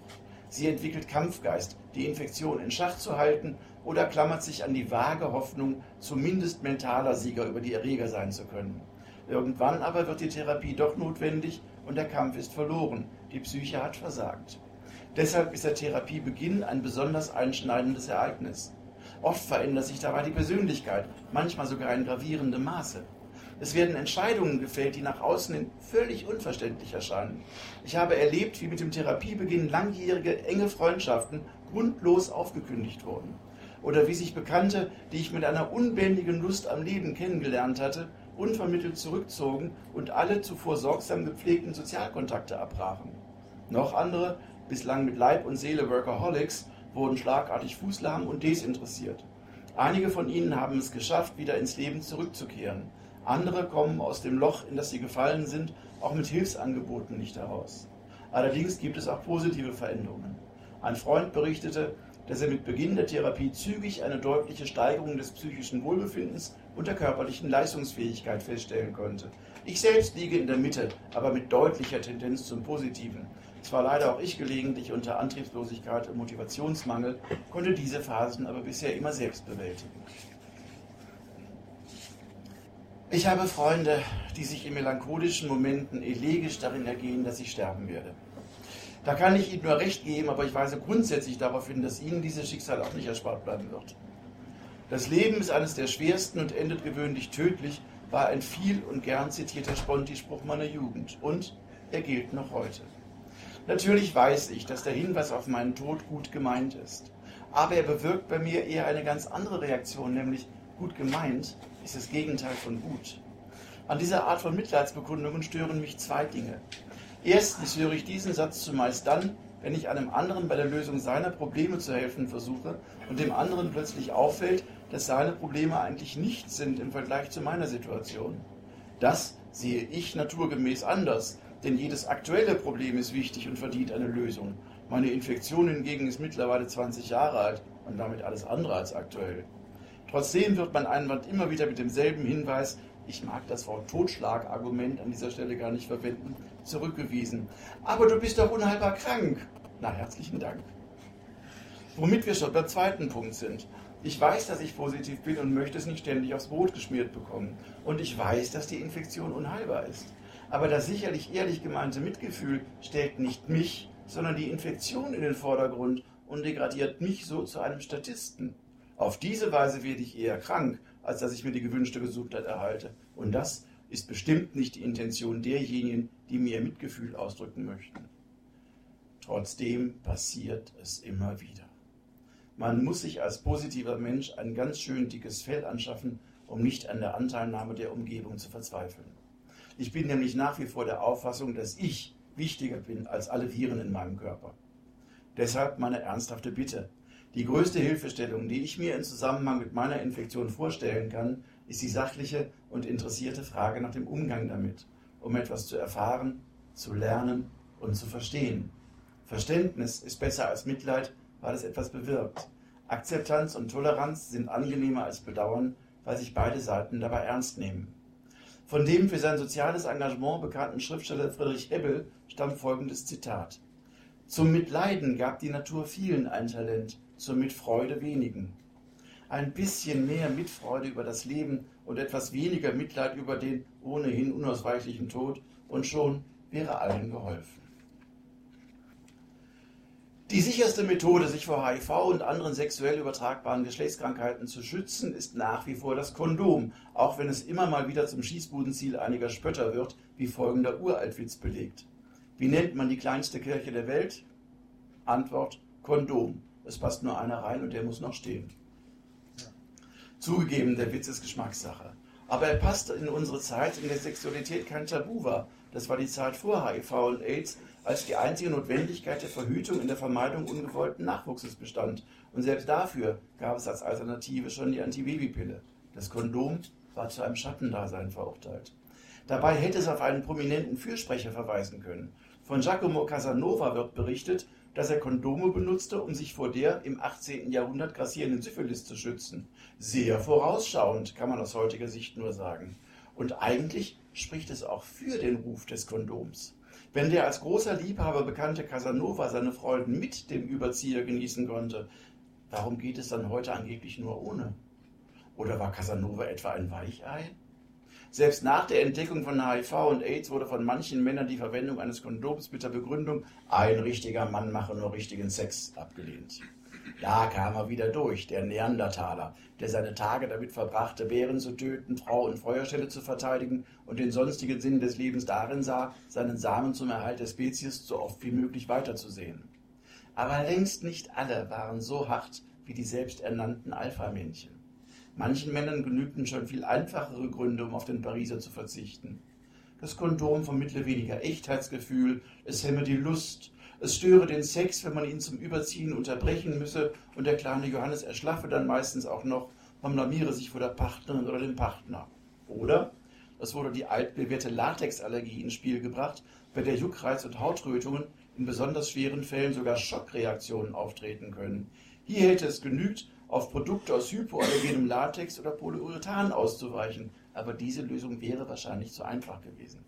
Sie entwickelt Kampfgeist, die Infektion in Schach zu halten oder klammert sich an die vage Hoffnung, zumindest mentaler Sieger über die Erreger sein zu können. Irgendwann aber wird die Therapie doch notwendig und der Kampf ist verloren. Die Psyche hat versagt. Deshalb ist der Therapiebeginn ein besonders einschneidendes Ereignis. Oft verändert sich dabei die Persönlichkeit, manchmal sogar in gravierendem Maße. Es werden Entscheidungen gefällt, die nach außen hin völlig unverständlich erscheinen. Ich habe erlebt, wie mit dem Therapiebeginn langjährige enge Freundschaften grundlos aufgekündigt wurden. Oder wie sich Bekannte, die ich mit einer unbändigen Lust am Leben kennengelernt hatte, unvermittelt zurückzogen und alle zuvor sorgsam gepflegten Sozialkontakte abbrachen. Noch andere bislang mit Leib und Seele Workaholics, wurden schlagartig fußlahm und desinteressiert. Einige von ihnen haben es geschafft, wieder ins Leben zurückzukehren. Andere kommen aus dem Loch, in das sie gefallen sind, auch mit Hilfsangeboten nicht heraus. Allerdings gibt es auch positive Veränderungen. Ein Freund berichtete, dass er mit Beginn der Therapie zügig eine deutliche Steigerung des psychischen Wohlbefindens und der körperlichen Leistungsfähigkeit feststellen konnte. Ich selbst liege in der Mitte, aber mit deutlicher Tendenz zum Positiven. Zwar leider auch ich gelegentlich unter Antriebslosigkeit und Motivationsmangel, konnte diese Phasen aber bisher immer selbst bewältigen. Ich habe Freunde, die sich in melancholischen Momenten elegisch darin ergehen, dass ich sterben werde. Da kann ich Ihnen nur recht geben, aber ich weise grundsätzlich darauf hin, dass Ihnen dieses Schicksal auch nicht erspart bleiben wird. Das Leben ist eines der schwersten und endet gewöhnlich tödlich, war ein viel und gern zitierter Sponti-Spruch meiner Jugend. Und er gilt noch heute. Natürlich weiß ich, dass der Hinweis auf meinen Tod gut gemeint ist. Aber er bewirkt bei mir eher eine ganz andere Reaktion, nämlich gut gemeint ist das Gegenteil von gut. An dieser Art von Mitleidsbekundungen stören mich zwei Dinge. Erstens höre ich diesen Satz zumeist dann, wenn ich einem anderen bei der Lösung seiner Probleme zu helfen versuche und dem anderen plötzlich auffällt, dass seine Probleme eigentlich nichts sind im Vergleich zu meiner Situation. Das sehe ich naturgemäß anders, denn jedes aktuelle Problem ist wichtig und verdient eine Lösung. Meine Infektion hingegen ist mittlerweile 20 Jahre alt und damit alles andere als aktuell. Trotzdem wird mein Einwand immer wieder mit demselben Hinweis, ich mag das Wort Totschlagargument an dieser Stelle gar nicht verwenden, zurückgewiesen. Aber du bist doch unheilbar krank. Na, herzlichen Dank. Womit wir schon beim zweiten Punkt sind. Ich weiß, dass ich positiv bin und möchte es nicht ständig aufs Brot geschmiert bekommen. Und ich weiß, dass die Infektion unheilbar ist. Aber das sicherlich ehrlich gemeinte Mitgefühl stellt nicht mich, sondern die Infektion in den Vordergrund und degradiert mich so zu einem Statisten. Auf diese Weise werde ich eher krank als dass ich mir die gewünschte Gesundheit erhalte. Und das ist bestimmt nicht die Intention derjenigen, die mir Mitgefühl ausdrücken möchten. Trotzdem passiert es immer wieder. Man muss sich als positiver Mensch ein ganz schön dickes Fell anschaffen, um nicht an der Anteilnahme der Umgebung zu verzweifeln. Ich bin nämlich nach wie vor der Auffassung, dass ich wichtiger bin als alle Viren in meinem Körper. Deshalb meine ernsthafte Bitte, die größte Hilfestellung, die ich mir im Zusammenhang mit meiner Infektion vorstellen kann, ist die sachliche und interessierte Frage nach dem Umgang damit, um etwas zu erfahren zu lernen und zu verstehen. Verständnis ist besser als Mitleid, weil es etwas bewirkt. Akzeptanz und Toleranz sind angenehmer als Bedauern, weil sich beide Seiten dabei ernst nehmen. Von dem für sein soziales Engagement bekannten Schriftsteller Friedrich Hebbel stammt folgendes Zitat. Zum Mitleiden gab die Natur vielen ein Talent, zur Mitfreude wenigen. Ein bisschen mehr Mitfreude über das Leben und etwas weniger Mitleid über den ohnehin unausweichlichen Tod und schon wäre allen geholfen. Die sicherste Methode, sich vor HIV und anderen sexuell übertragbaren Geschlechtskrankheiten zu schützen, ist nach wie vor das Kondom, auch wenn es immer mal wieder zum Schießbudenziel einiger Spötter wird, wie folgender Uraltwitz belegt. Wie nennt man die kleinste Kirche der Welt? Antwort: Kondom. Es passt nur einer rein und der muss noch stehen. Zugegeben, der Witz ist Geschmackssache. Aber er passt in unsere Zeit, in der Sexualität kein Tabu war. Das war die Zeit vor HIV und AIDS, als die einzige Notwendigkeit der Verhütung in der Vermeidung ungewollten Nachwuchses bestand. Und selbst dafür gab es als Alternative schon die Antibabypille. Das Kondom war zu einem Schattendasein verurteilt. Dabei hätte es auf einen prominenten Fürsprecher verweisen können. Von Giacomo Casanova wird berichtet, dass er Kondome benutzte, um sich vor der im 18. Jahrhundert grassierenden Syphilis zu schützen. Sehr vorausschauend, kann man aus heutiger Sicht nur sagen. Und eigentlich spricht es auch für den Ruf des Kondoms. Wenn der als großer Liebhaber bekannte Casanova seine Freuden mit dem Überzieher genießen konnte, warum geht es dann heute angeblich nur ohne? Oder war Casanova etwa ein Weichei? Selbst nach der Entdeckung von HIV und AIDS wurde von manchen Männern die Verwendung eines Kondoms mit der Begründung, ein richtiger Mann mache nur richtigen Sex, abgelehnt. Da kam er wieder durch, der Neandertaler, der seine Tage damit verbrachte, Bären zu töten, Frau und Feuerstelle zu verteidigen und den sonstigen Sinn des Lebens darin sah, seinen Samen zum Erhalt der Spezies so oft wie möglich weiterzusehen. Aber längst nicht alle waren so hart wie die selbsternannten Alpha-Männchen. Manchen Männern genügten schon viel einfachere Gründe, um auf den Pariser zu verzichten. Das Kondom vermittle weniger Echtheitsgefühl, es hemme die Lust, es störe den Sex, wenn man ihn zum Überziehen unterbrechen müsse und der kleine Johannes erschlaffe dann meistens auch noch, man blamiere sich vor der Partnerin oder dem Partner. Oder es wurde die altbewährte Latexallergie ins Spiel gebracht, bei der Juckreiz und Hautrötungen in besonders schweren Fällen sogar Schockreaktionen auftreten können. Hier hätte es genügt, auf Produkte aus hypoallergenem Latex oder Polyurethan auszuweichen, aber diese Lösung wäre wahrscheinlich zu einfach gewesen.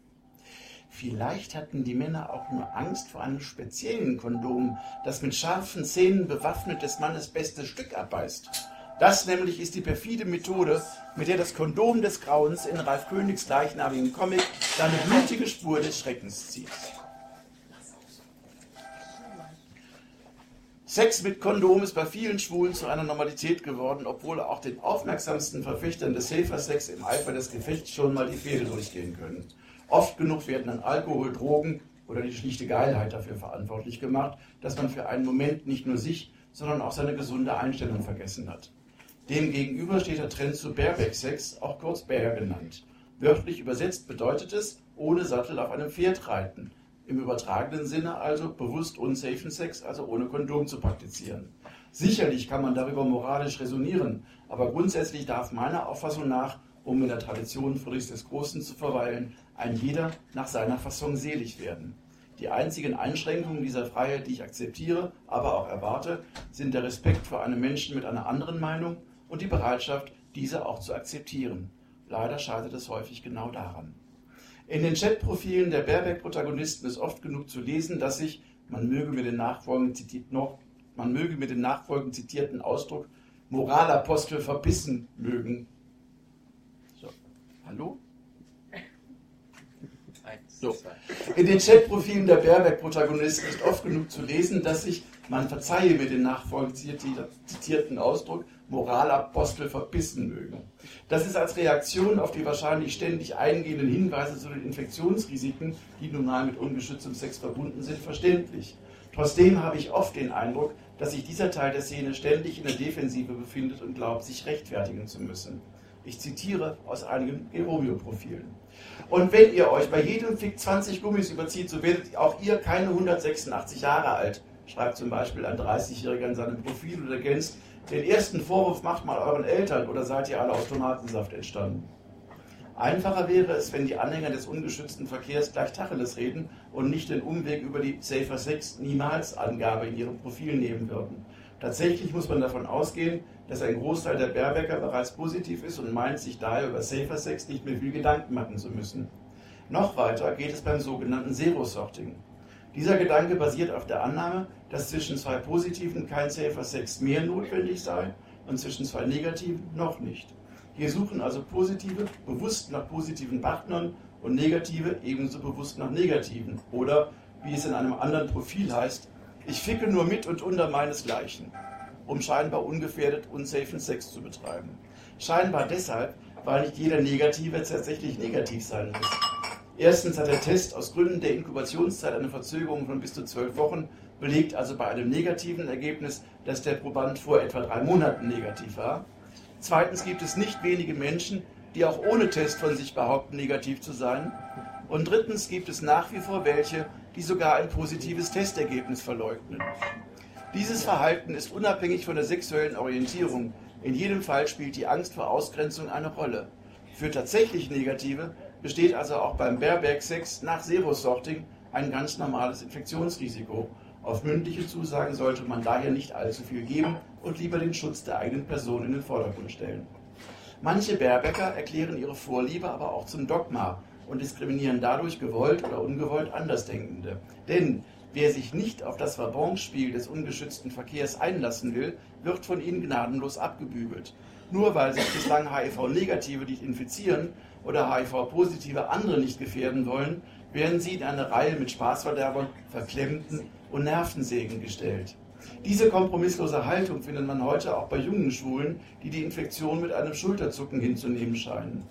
Vielleicht hatten die Männer auch nur Angst vor einem speziellen Kondom, das mit scharfen Zähnen bewaffnet des Mannes beste Stück abbeißt. Das nämlich ist die perfide Methode, mit der das Kondom des Grauens in Ralf Königs gleichnamigen Comic seine blutige Spur des Schreckens zieht. Sex mit Kondom ist bei vielen Schwulen zu einer Normalität geworden, obwohl auch den aufmerksamsten Verfechtern des Safer Sex im Eifer des Gefechts schon mal die Fehde durchgehen können. Oft genug werden dann Alkohol, Drogen oder die schlichte Geilheit dafür verantwortlich gemacht, dass man für einen Moment nicht nur sich, sondern auch seine gesunde Einstellung vergessen hat. Demgegenüber steht der Trend zu Bareback-Sex, auch kurz Bear genannt. Wörtlich übersetzt bedeutet es, ohne Sattel auf einem Pferd reiten. Im übertragenen Sinne also bewusst unsafen Sex, also ohne Kondom zu praktizieren. Sicherlich kann man darüber moralisch resonieren, aber grundsätzlich darf meiner Auffassung nach, um in der Tradition Friedrichs des Großen zu verweilen, ein jeder nach seiner Fassung selig werden. Die einzigen Einschränkungen dieser Freiheit, die ich akzeptiere, aber auch erwarte, sind der Respekt vor einem Menschen mit einer anderen Meinung und die Bereitschaft, diese auch zu akzeptieren. Leider scheitert es häufig genau daran. In den Chatprofilen der Baerbeck-Protagonisten ist oft genug zu lesen, dass sich, man möge mir den nachfolgenden, zitiert noch, man möge mir den nachfolgenden zitierten Ausdruck Moralapostel verbissen mögen. So, hallo? So. In den Chatprofilen der Baerbeck-Protagonisten ist oft genug zu lesen, dass sich, man verzeihe mir den nachfolgend zitierten Ausdruck, Moralapostel verbissen mögen. Das ist als Reaktion auf die wahrscheinlich ständig eingehenden Hinweise zu den Infektionsrisiken, die nun mal mit ungeschütztem Sex verbunden sind, verständlich. Trotzdem habe ich oft den Eindruck, dass sich dieser Teil der Szene ständig in der Defensive befindet und glaubt, sich rechtfertigen zu müssen. Ich zitiere aus einigen Geromeo-Profilen. Und wenn ihr euch bei jedem Fick 20 Gummis überzieht, so werdet auch ihr keine 186 Jahre alt, schreibt zum Beispiel ein 30-Jähriger in seinem Profil und ergänzt, den ersten Vorwurf macht mal euren Eltern oder seid ihr alle aus Tomatensaft entstanden. Einfacher wäre es, wenn die Anhänger des ungeschützten Verkehrs gleich Tacheles reden und nicht den Umweg über die Safer Sex niemals Angabe in ihrem Profil nehmen würden. Tatsächlich muss man davon ausgehen, dass ein Großteil der Baerbecker bereits positiv ist und meint, sich daher über Safer Sex nicht mehr viel Gedanken machen zu müssen. Noch weiter geht es beim sogenannten Zero-Sorting. Dieser Gedanke basiert auf der Annahme, dass zwischen zwei Positiven kein Safer Sex mehr notwendig sei und zwischen zwei Negativen noch nicht. Hier suchen also Positive bewusst nach positiven Partnern und Negative ebenso bewusst nach Negativen. Oder, wie es in einem anderen Profil heißt, ich ficke nur mit und unter meinesgleichen, um scheinbar ungefährdet unsafen Sex zu betreiben. Scheinbar deshalb, weil nicht jeder Negative tatsächlich negativ sein muss. Erstens hat der Test aus Gründen der Inkubationszeit eine Verzögerung von bis zu zwölf Wochen, belegt also bei einem negativen Ergebnis, dass der Proband vor etwa drei Monaten negativ war. Zweitens gibt es nicht wenige Menschen, die auch ohne Test von sich behaupten, negativ zu sein. Und drittens gibt es nach wie vor welche, die sogar ein positives Testergebnis verleugnen. Dieses Verhalten ist unabhängig von der sexuellen Orientierung. In jedem Fall spielt die Angst vor Ausgrenzung eine Rolle. Für tatsächlich Negative besteht also auch beim Baerberg-Sex nach Zero-Sorting ein ganz normales Infektionsrisiko. Auf mündliche Zusagen sollte man daher nicht allzu viel geben und lieber den Schutz der eigenen Person in den Vordergrund stellen. Manche Baerbäcker erklären ihre Vorliebe aber auch zum Dogma und diskriminieren dadurch gewollt oder ungewollt Andersdenkende. Denn wer sich nicht auf das Wabonspiel des ungeschützten Verkehrs einlassen will, wird von ihnen gnadenlos abgebügelt. Nur weil sich bislang HIV-Negative nicht infizieren oder HIV-Positive andere nicht gefährden wollen, werden sie in eine Reihe mit Spaßverderbern, Verklemmten und Nervensägen gestellt. Diese kompromisslose Haltung findet man heute auch bei jungen Schwulen, die die Infektion mit einem Schulterzucken hinzunehmen scheinen.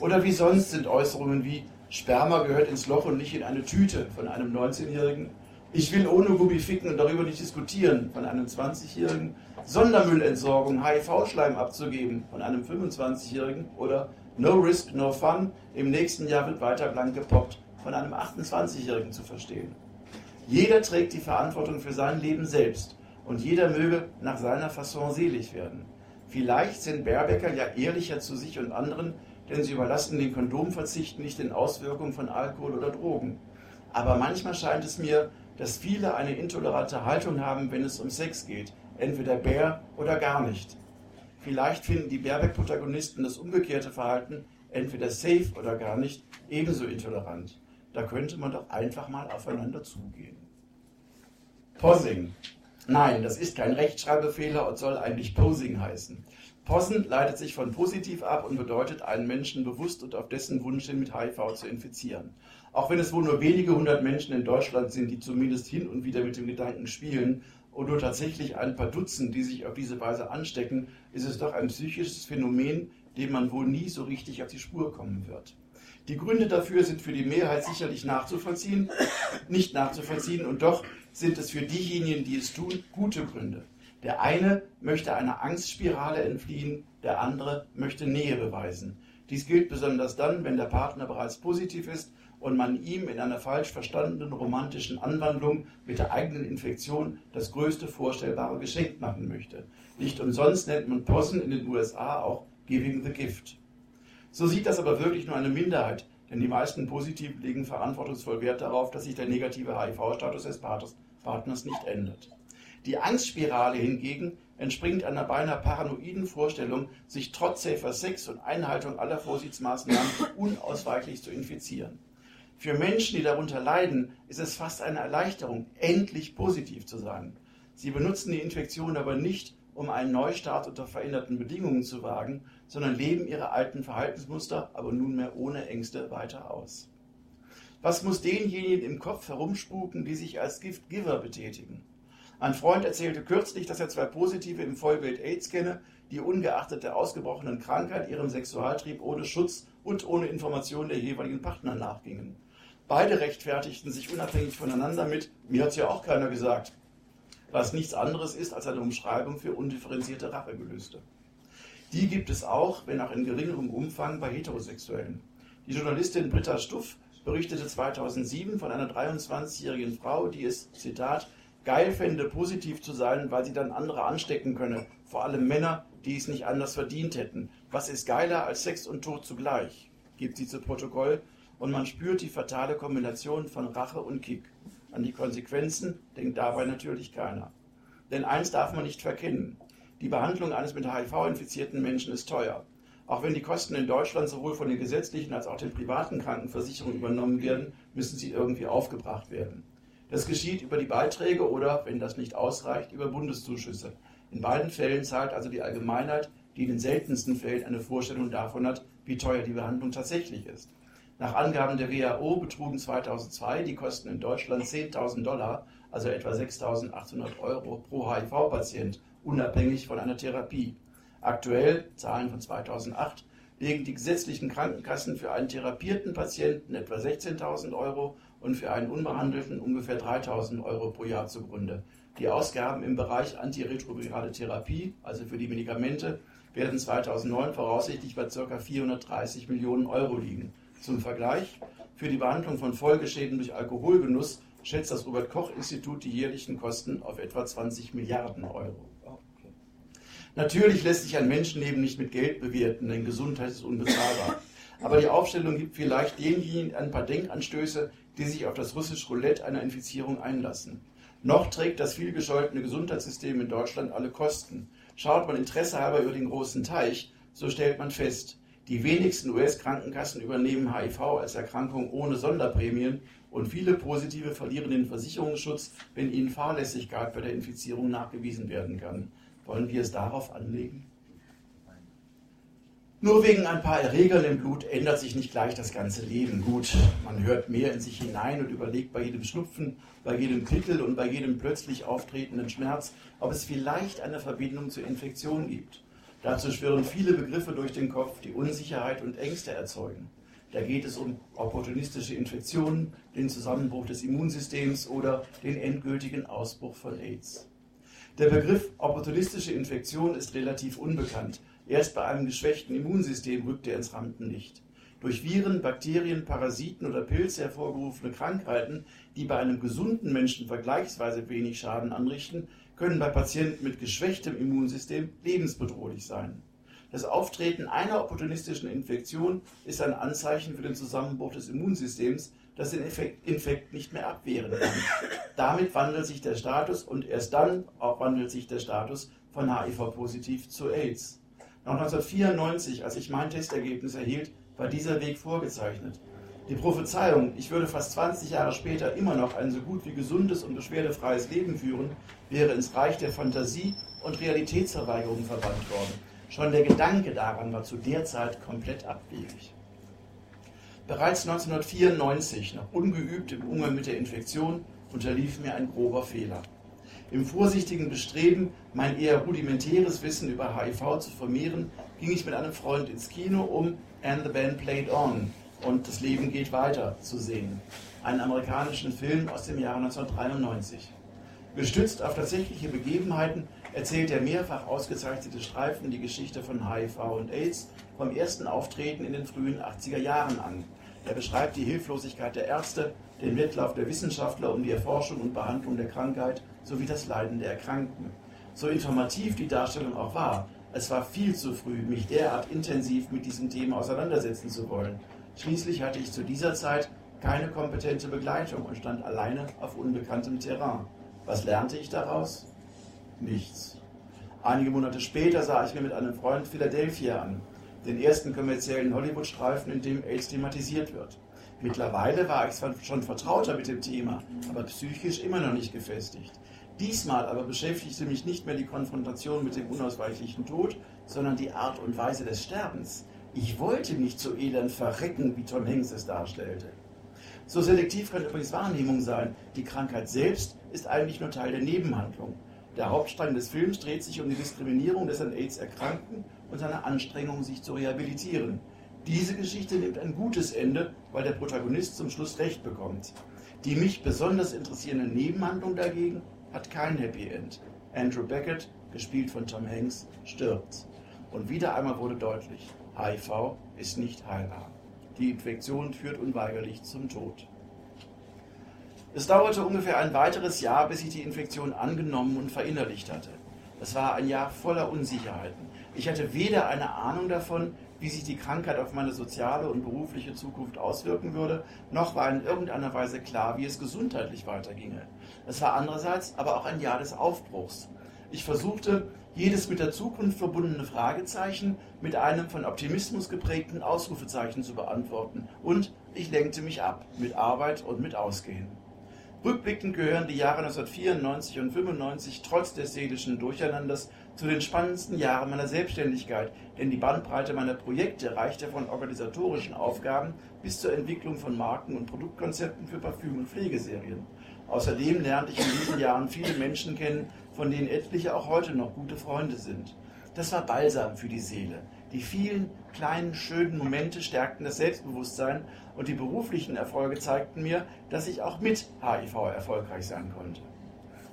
Oder wie sonst sind Äußerungen wie Sperma gehört ins Loch und nicht in eine Tüte von einem 19-Jährigen, ich will ohne Gummi ficken und darüber nicht diskutieren von einem 20-Jährigen, Sondermüllentsorgung, HIV-Schleim abzugeben von einem 25-Jährigen oder No Risk, No Fun, im nächsten Jahr wird weiter blank gepoppt von einem 28-Jährigen zu verstehen. Jeder trägt die Verantwortung für sein Leben selbst und jeder möge nach seiner Fasson selig werden. Vielleicht sind Baerbecker ja ehrlicher zu sich und anderen, denn sie überlassen den Kondomverzicht nicht den Auswirkungen von Alkohol oder Drogen. Aber manchmal scheint es mir, dass viele eine intolerante Haltung haben, wenn es um Sex geht, entweder Bär oder gar nicht. Vielleicht finden die Baerbeck-Protagonisten das umgekehrte Verhalten, entweder safe oder gar nicht, ebenso intolerant. Da könnte man doch einfach mal aufeinander zugehen. Posing. Nein, das ist kein Rechtschreibfehler und soll eigentlich Posing heißen. Posen leitet sich von positiv ab und bedeutet, einen Menschen bewusst und auf dessen Wunsch hin mit HIV zu infizieren. Auch wenn es wohl nur wenige hundert Menschen in Deutschland sind, die zumindest hin und wieder mit dem Gedanken spielen, und nur tatsächlich ein paar Dutzend, die sich auf diese Weise anstecken, ist es doch ein psychisches Phänomen, dem man wohl nie so richtig auf die Spur kommen wird. Die Gründe dafür sind für die Mehrheit sicherlich nachzuvollziehen, nicht nachzuvollziehen und doch sind es für diejenigen, die es tun, gute Gründe. Der eine möchte einer Angstspirale entfliehen, der andere möchte Nähe beweisen. Dies gilt besonders dann, wenn der Partner bereits positiv ist und man ihm in einer falsch verstandenen romantischen Anwandlung mit der eigenen Infektion das größte vorstellbare Geschenk machen möchte. Nicht umsonst nennt man Possen in den USA auch Giving the Gift. So sieht das aber wirklich nur eine Minderheit, denn die meisten Positiven legen verantwortungsvoll Wert darauf, dass sich der negative HIV-Status des Partners nicht ändert. Die Angstspirale hingegen entspringt einer beinahe paranoiden Vorstellung, sich trotz safer Sex und Einhaltung aller Vorsichtsmaßnahmen unausweichlich zu infizieren. Für Menschen, die darunter leiden, ist es fast eine Erleichterung, endlich positiv zu sein. Sie benutzen die Infektion aber nicht, um einen Neustart unter veränderten Bedingungen zu wagen, sondern leben ihre alten Verhaltensmuster, aber nunmehr ohne Ängste weiter aus. Was muss denjenigen im Kopf herumspuken, die sich als Giftgiver betätigen? Ein Freund erzählte kürzlich, dass er zwei Positive im Vollbild AIDS kenne, die ungeachtet der ausgebrochenen Krankheit ihrem Sexualtrieb ohne Schutz und ohne Information der jeweiligen Partner nachgingen. Beide rechtfertigten sich unabhängig voneinander mit, mir hat's ja auch keiner gesagt, was nichts anderes ist als eine Umschreibung für undifferenzierte Rachegelüste. Die gibt es auch, wenn auch in geringerem Umfang, bei Heterosexuellen. Die Journalistin Britta Stuff berichtete 2007 von einer 23-jährigen Frau, die es, Zitat, geil fände, positiv zu sein, weil sie dann andere anstecken könne, vor allem Männer, die es nicht anders verdient hätten. Was ist geiler als Sex und Tod zugleich? gibt sie zu Protokoll und man spürt die fatale Kombination von Rache und Kick. An die Konsequenzen denkt dabei natürlich keiner. Denn eins darf man nicht verkennen. Die Behandlung eines mit HIV infizierten Menschen ist teuer. Auch wenn die Kosten in Deutschland sowohl von den gesetzlichen als auch den privaten Krankenversicherungen übernommen werden, müssen sie irgendwie aufgebracht werden. Das geschieht über die Beiträge oder, wenn das nicht ausreicht, über Bundeszuschüsse. In beiden Fällen zahlt also die Allgemeinheit, die in den seltensten Fällen eine Vorstellung davon hat, wie teuer die Behandlung tatsächlich ist. Nach Angaben der WHO betrugen 2002 die Kosten in Deutschland 10.000 Dollar, also etwa 6.800 Euro pro HIV-Patient, unabhängig von einer Therapie. Aktuell, Zahlen von 2008, legen die gesetzlichen Krankenkassen für einen therapierten Patienten etwa 16.000 Euro und für einen unbehandelten ungefähr 3.000 Euro pro Jahr zugrunde. Die Ausgaben im Bereich antiretrovirale Therapie, also für die Medikamente, werden 2009 voraussichtlich bei ca. 430 Millionen Euro liegen. Zum Vergleich, für die Behandlung von Folgeschäden durch Alkoholgenuss schätzt das Robert Koch Institut die jährlichen Kosten auf etwa 20 Milliarden Euro. Natürlich lässt sich ein Menschenleben nicht mit Geld bewerten, denn Gesundheit ist unbezahlbar. Aber die Aufstellung gibt vielleicht denjenigen ein paar Denkanstöße, die sich auf das russische Roulette einer Infizierung einlassen. Noch trägt das vielgescholtene Gesundheitssystem in Deutschland alle Kosten. Schaut man Interesse halber über den großen Teich, so stellt man fest, die wenigsten US-Krankenkassen übernehmen HIV als Erkrankung ohne Sonderprämien und viele Positive verlieren den Versicherungsschutz, wenn ihnen Fahrlässigkeit bei der Infizierung nachgewiesen werden kann. Wollen wir es darauf anlegen? Nur wegen ein paar Erregern im Blut ändert sich nicht gleich das ganze Leben. Gut, man hört mehr in sich hinein und überlegt bei jedem Schnupfen, bei jedem Kittel und bei jedem plötzlich auftretenden Schmerz, ob es vielleicht eine Verbindung zur Infektion gibt. Dazu schwirren viele Begriffe durch den Kopf, die Unsicherheit und Ängste erzeugen. Da geht es um opportunistische Infektionen, den Zusammenbruch des Immunsystems oder den endgültigen Ausbruch von AIDS. Der Begriff opportunistische Infektion ist relativ unbekannt. Erst bei einem geschwächten Immunsystem rückt er ins Rampenlicht. Durch Viren, Bakterien, Parasiten oder Pilze hervorgerufene Krankheiten, die bei einem gesunden Menschen vergleichsweise wenig Schaden anrichten, können bei Patienten mit geschwächtem Immunsystem lebensbedrohlich sein. Das Auftreten einer opportunistischen Infektion ist ein Anzeichen für den Zusammenbruch des Immunsystems, das den Infekt nicht mehr abwehren kann. Damit wandelt sich der Status und erst dann auch wandelt sich der Status von HIV-positiv zu AIDS. Noch 1994, als ich mein Testergebnis erhielt, war dieser Weg vorgezeichnet. Die Prophezeiung, ich würde fast 20 Jahre später immer noch ein so gut wie gesundes und beschwerdefreies Leben führen, wäre ins Reich der Fantasie und Realitätsverweigerung verbannt worden. Schon der Gedanke daran war zu der Zeit komplett abwegig. Bereits 1994, noch ungeübt im Umgang mit der Infektion, unterlief mir ein grober Fehler. Im vorsichtigen Bestreben, mein eher rudimentäres Wissen über HIV zu vermehren, ging ich mit einem Freund ins Kino, um And the Band Played On und Das Leben geht weiter zu sehen, einen amerikanischen Film aus dem Jahre 1993. Gestützt auf tatsächliche Begebenheiten erzählt der mehrfach ausgezeichnete Streifen die Geschichte von HIV und AIDS vom ersten Auftreten in den frühen 80er Jahren an. Er beschreibt die Hilflosigkeit der Ärzte, den Wettlauf der Wissenschaftler um die Erforschung und Behandlung der Krankheit sowie das Leiden der Erkrankten. So informativ die Darstellung auch war, es war viel zu früh, mich derart intensiv mit diesem Thema auseinandersetzen zu wollen. Schließlich hatte ich zu dieser Zeit keine kompetente Begleitung und stand alleine auf unbekanntem Terrain. Was lernte ich daraus? Nichts. Einige Monate später sah ich mir mit einem Freund Philadelphia an, den ersten kommerziellen Hollywood-Streifen, in dem AIDS thematisiert wird. Mittlerweile war ich zwar schon vertrauter mit dem Thema, aber psychisch immer noch nicht gefestigt. Diesmal aber beschäftigte mich nicht mehr die Konfrontation mit dem unausweichlichen Tod, sondern die Art und Weise des Sterbens. Ich wollte nicht so elend verrecken, wie Tom Hanks es darstellte. So selektiv kann übrigens Wahrnehmung sein. Die Krankheit selbst ist eigentlich nur Teil der Nebenhandlung. Der Hauptstrang des Films dreht sich um die Diskriminierung des an AIDS Erkrankten und seine Anstrengung, sich zu rehabilitieren. Diese Geschichte nimmt ein gutes Ende, weil der Protagonist zum Schluss Recht bekommt. Die mich besonders interessierende Nebenhandlung dagegen hat kein Happy End. Andrew Beckett, gespielt von Tom Hanks, stirbt. Und wieder einmal wurde deutlich, HIV ist nicht heilbar. Die Infektion führt unweigerlich zum Tod. Es dauerte ungefähr ein weiteres Jahr, bis ich die Infektion angenommen und verinnerlicht hatte. Es war ein Jahr voller Unsicherheiten. Ich hatte weder eine Ahnung davon, wie sich die Krankheit auf meine soziale und berufliche Zukunft auswirken würde, noch war in irgendeiner Weise klar, wie es gesundheitlich weiterginge. Es war andererseits aber auch ein Jahr des Aufbruchs. Ich versuchte, jedes mit der Zukunft verbundene Fragezeichen mit einem von Optimismus geprägten Ausrufezeichen zu beantworten und ich lenkte mich ab mit Arbeit und mit Ausgehen. Rückblickend gehören die Jahre 1994 und 1995 trotz des seelischen Durcheinanders zu den spannendsten Jahren meiner Selbstständigkeit, denn die Bandbreite meiner Projekte reichte von organisatorischen Aufgaben bis zur Entwicklung von Marken- und Produktkonzepten für Parfüm- und Pflegeserien. Außerdem lernte ich in diesen Jahren viele Menschen kennen, von denen etliche auch heute noch gute Freunde sind. Das war Balsam für die Seele. Die vielen kleinen, schönen Momente stärkten das Selbstbewusstsein und die beruflichen Erfolge zeigten mir, dass ich auch mit HIV erfolgreich sein konnte.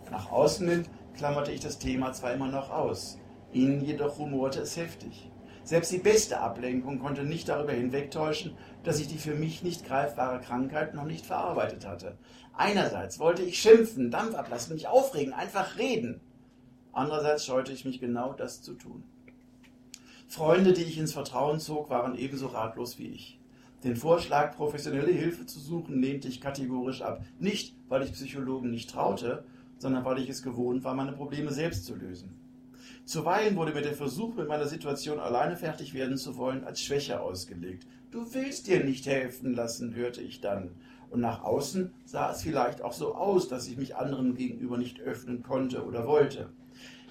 Nach außen hin klammerte ich das Thema zwar immer noch aus, innen jedoch rumorte es heftig. Selbst die beste Ablenkung konnte nicht darüber hinwegtäuschen, dass ich die für mich nicht greifbare Krankheit noch nicht verarbeitet hatte. Einerseits wollte ich schimpfen, Dampf ablassen, mich aufregen, einfach reden. Andererseits scheute ich mich genau das zu tun. Freunde, die ich ins Vertrauen zog, waren ebenso ratlos wie ich. Den Vorschlag, professionelle Hilfe zu suchen, lehnte ich kategorisch ab. Nicht, weil ich Psychologen nicht traute, sondern weil ich es gewohnt war, meine Probleme selbst zu lösen. Zuweilen wurde mir der Versuch, mit meiner Situation alleine fertig werden zu wollen, als Schwäche ausgelegt. Du willst dir nicht helfen lassen, hörte ich dann. Und nach außen sah es vielleicht auch so aus, dass ich mich anderen gegenüber nicht öffnen konnte oder wollte.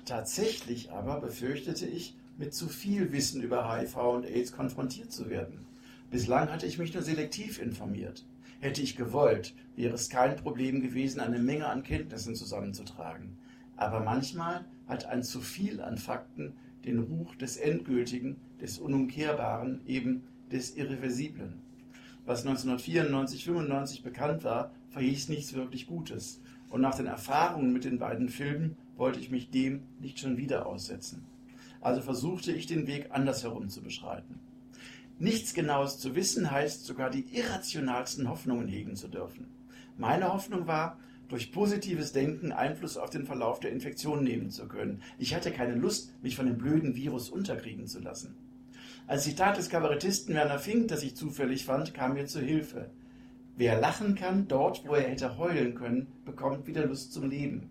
Tatsächlich aber befürchtete ich, mit zu viel Wissen über HIV und AIDS konfrontiert zu werden. Bislang hatte ich mich nur selektiv informiert. Hätte ich gewollt, wäre es kein Problem gewesen, eine Menge an Kenntnissen zusammenzutragen. Aber manchmal hat ein zu viel an Fakten den Ruch des Endgültigen, des Unumkehrbaren, eben des Irreversiblen. Was 1994, 95 bekannt war, verhieß nichts wirklich Gutes. Und nach den Erfahrungen mit den beiden Filmen wollte ich mich dem nicht schon wieder aussetzen. Also versuchte ich den Weg andersherum zu beschreiten. Nichts Genaues zu wissen heißt sogar die irrationalsten Hoffnungen hegen zu dürfen. Meine Hoffnung war, durch positives Denken Einfluss auf den Verlauf der Infektion nehmen zu können. Ich hatte keine Lust, mich von dem blöden Virus unterkriegen zu lassen. Als Zitat des Kabarettisten Werner Fink, das ich zufällig fand, kam mir zu Hilfe. Wer lachen kann, dort, wo er hätte heulen können, bekommt wieder Lust zum Leben.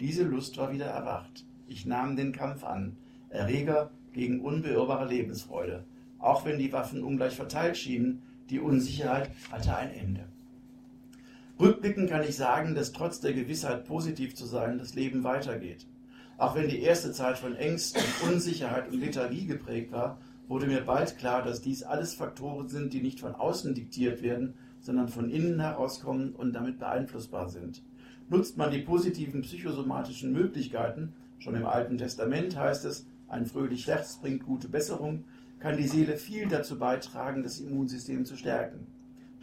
Diese Lust war wieder erwacht. Ich nahm den Kampf an. Erreger gegen unbeirrbare Lebensfreude auch wenn die Waffen ungleich verteilt schienen, die Unsicherheit hatte ein Ende. Rückblickend kann ich sagen, dass trotz der Gewissheit, positiv zu sein, das Leben weitergeht. Auch wenn die erste Zeit von Ängsten, Unsicherheit und Lethargie geprägt war, wurde mir bald klar, dass dies alles Faktoren sind, die nicht von außen diktiert werden, sondern von innen herauskommen und damit beeinflussbar sind. Nutzt man die positiven psychosomatischen Möglichkeiten, schon im Alten Testament heißt es, ein fröhlich Herz bringt gute Besserung, kann die Seele viel dazu beitragen, das Immunsystem zu stärken.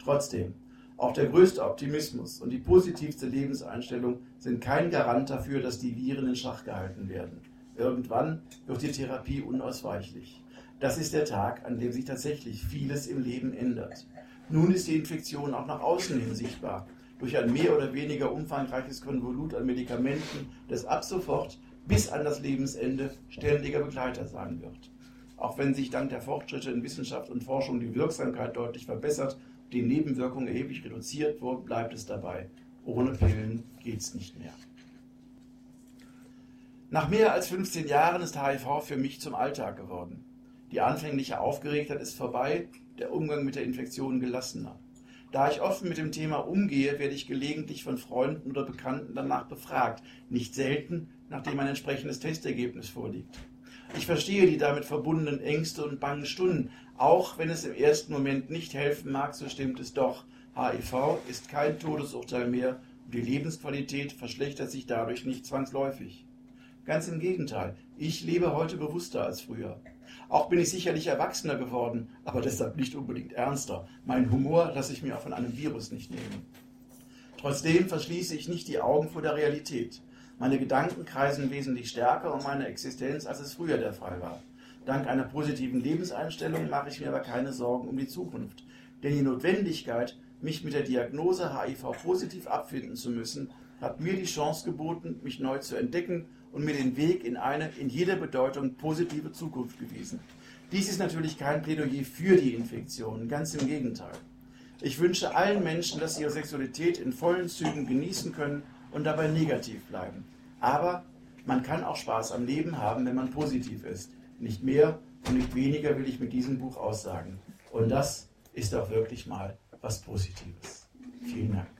Trotzdem, auch der größte Optimismus und die positivste Lebenseinstellung sind kein Garant dafür, dass die Viren in Schach gehalten werden. Irgendwann wird die Therapie unausweichlich. Das ist der Tag, an dem sich tatsächlich vieles im Leben ändert. Nun ist die Infektion auch nach außen hin sichtbar, durch ein mehr oder weniger umfangreiches Konvolut an Medikamenten, das ab sofort bis an das Lebensende ständiger Begleiter sein wird. Auch wenn sich dank der Fortschritte in Wissenschaft und Forschung die Wirksamkeit deutlich verbessert, die Nebenwirkungen erheblich reduziert wurden, bleibt es dabei. Ohne Pillen geht es nicht mehr. Nach mehr als 15 Jahren ist HIV für mich zum Alltag geworden. Die anfängliche Aufgeregtheit ist vorbei, der Umgang mit der Infektion gelassener. Da ich offen mit dem Thema umgehe, werde ich gelegentlich von Freunden oder Bekannten danach befragt, nicht selten, nachdem ein entsprechendes Testergebnis vorliegt. Ich verstehe die damit verbundenen Ängste und bangen Stunden. Auch wenn es im ersten Moment nicht helfen mag, so stimmt es doch. HIV ist kein Todesurteil mehr und die Lebensqualität verschlechtert sich dadurch nicht zwangsläufig. Ganz im Gegenteil, ich lebe heute bewusster als früher. Auch bin ich sicherlich erwachsener geworden, aber deshalb nicht unbedingt ernster. Mein Humor lasse ich mir auch von einem Virus nicht nehmen. Trotzdem verschließe ich nicht die Augen vor der Realität. Meine Gedanken kreisen wesentlich stärker um meine Existenz, als es früher der Fall war. Dank einer positiven Lebenseinstellung mache ich mir aber keine Sorgen um die Zukunft. Denn die Notwendigkeit, mich mit der Diagnose HIV positiv abfinden zu müssen, hat mir die Chance geboten, mich neu zu entdecken und mir den Weg in eine in jeder Bedeutung positive Zukunft gewiesen. Dies ist natürlich kein Plädoyer für die Infektion, ganz im Gegenteil. Ich wünsche allen Menschen, dass sie ihre Sexualität in vollen Zügen genießen können und dabei negativ bleiben. Aber man kann auch Spaß am Leben haben, wenn man positiv ist. Nicht mehr und nicht weniger will ich mit diesem Buch aussagen. Und das ist auch wirklich mal was Positives. Vielen Dank.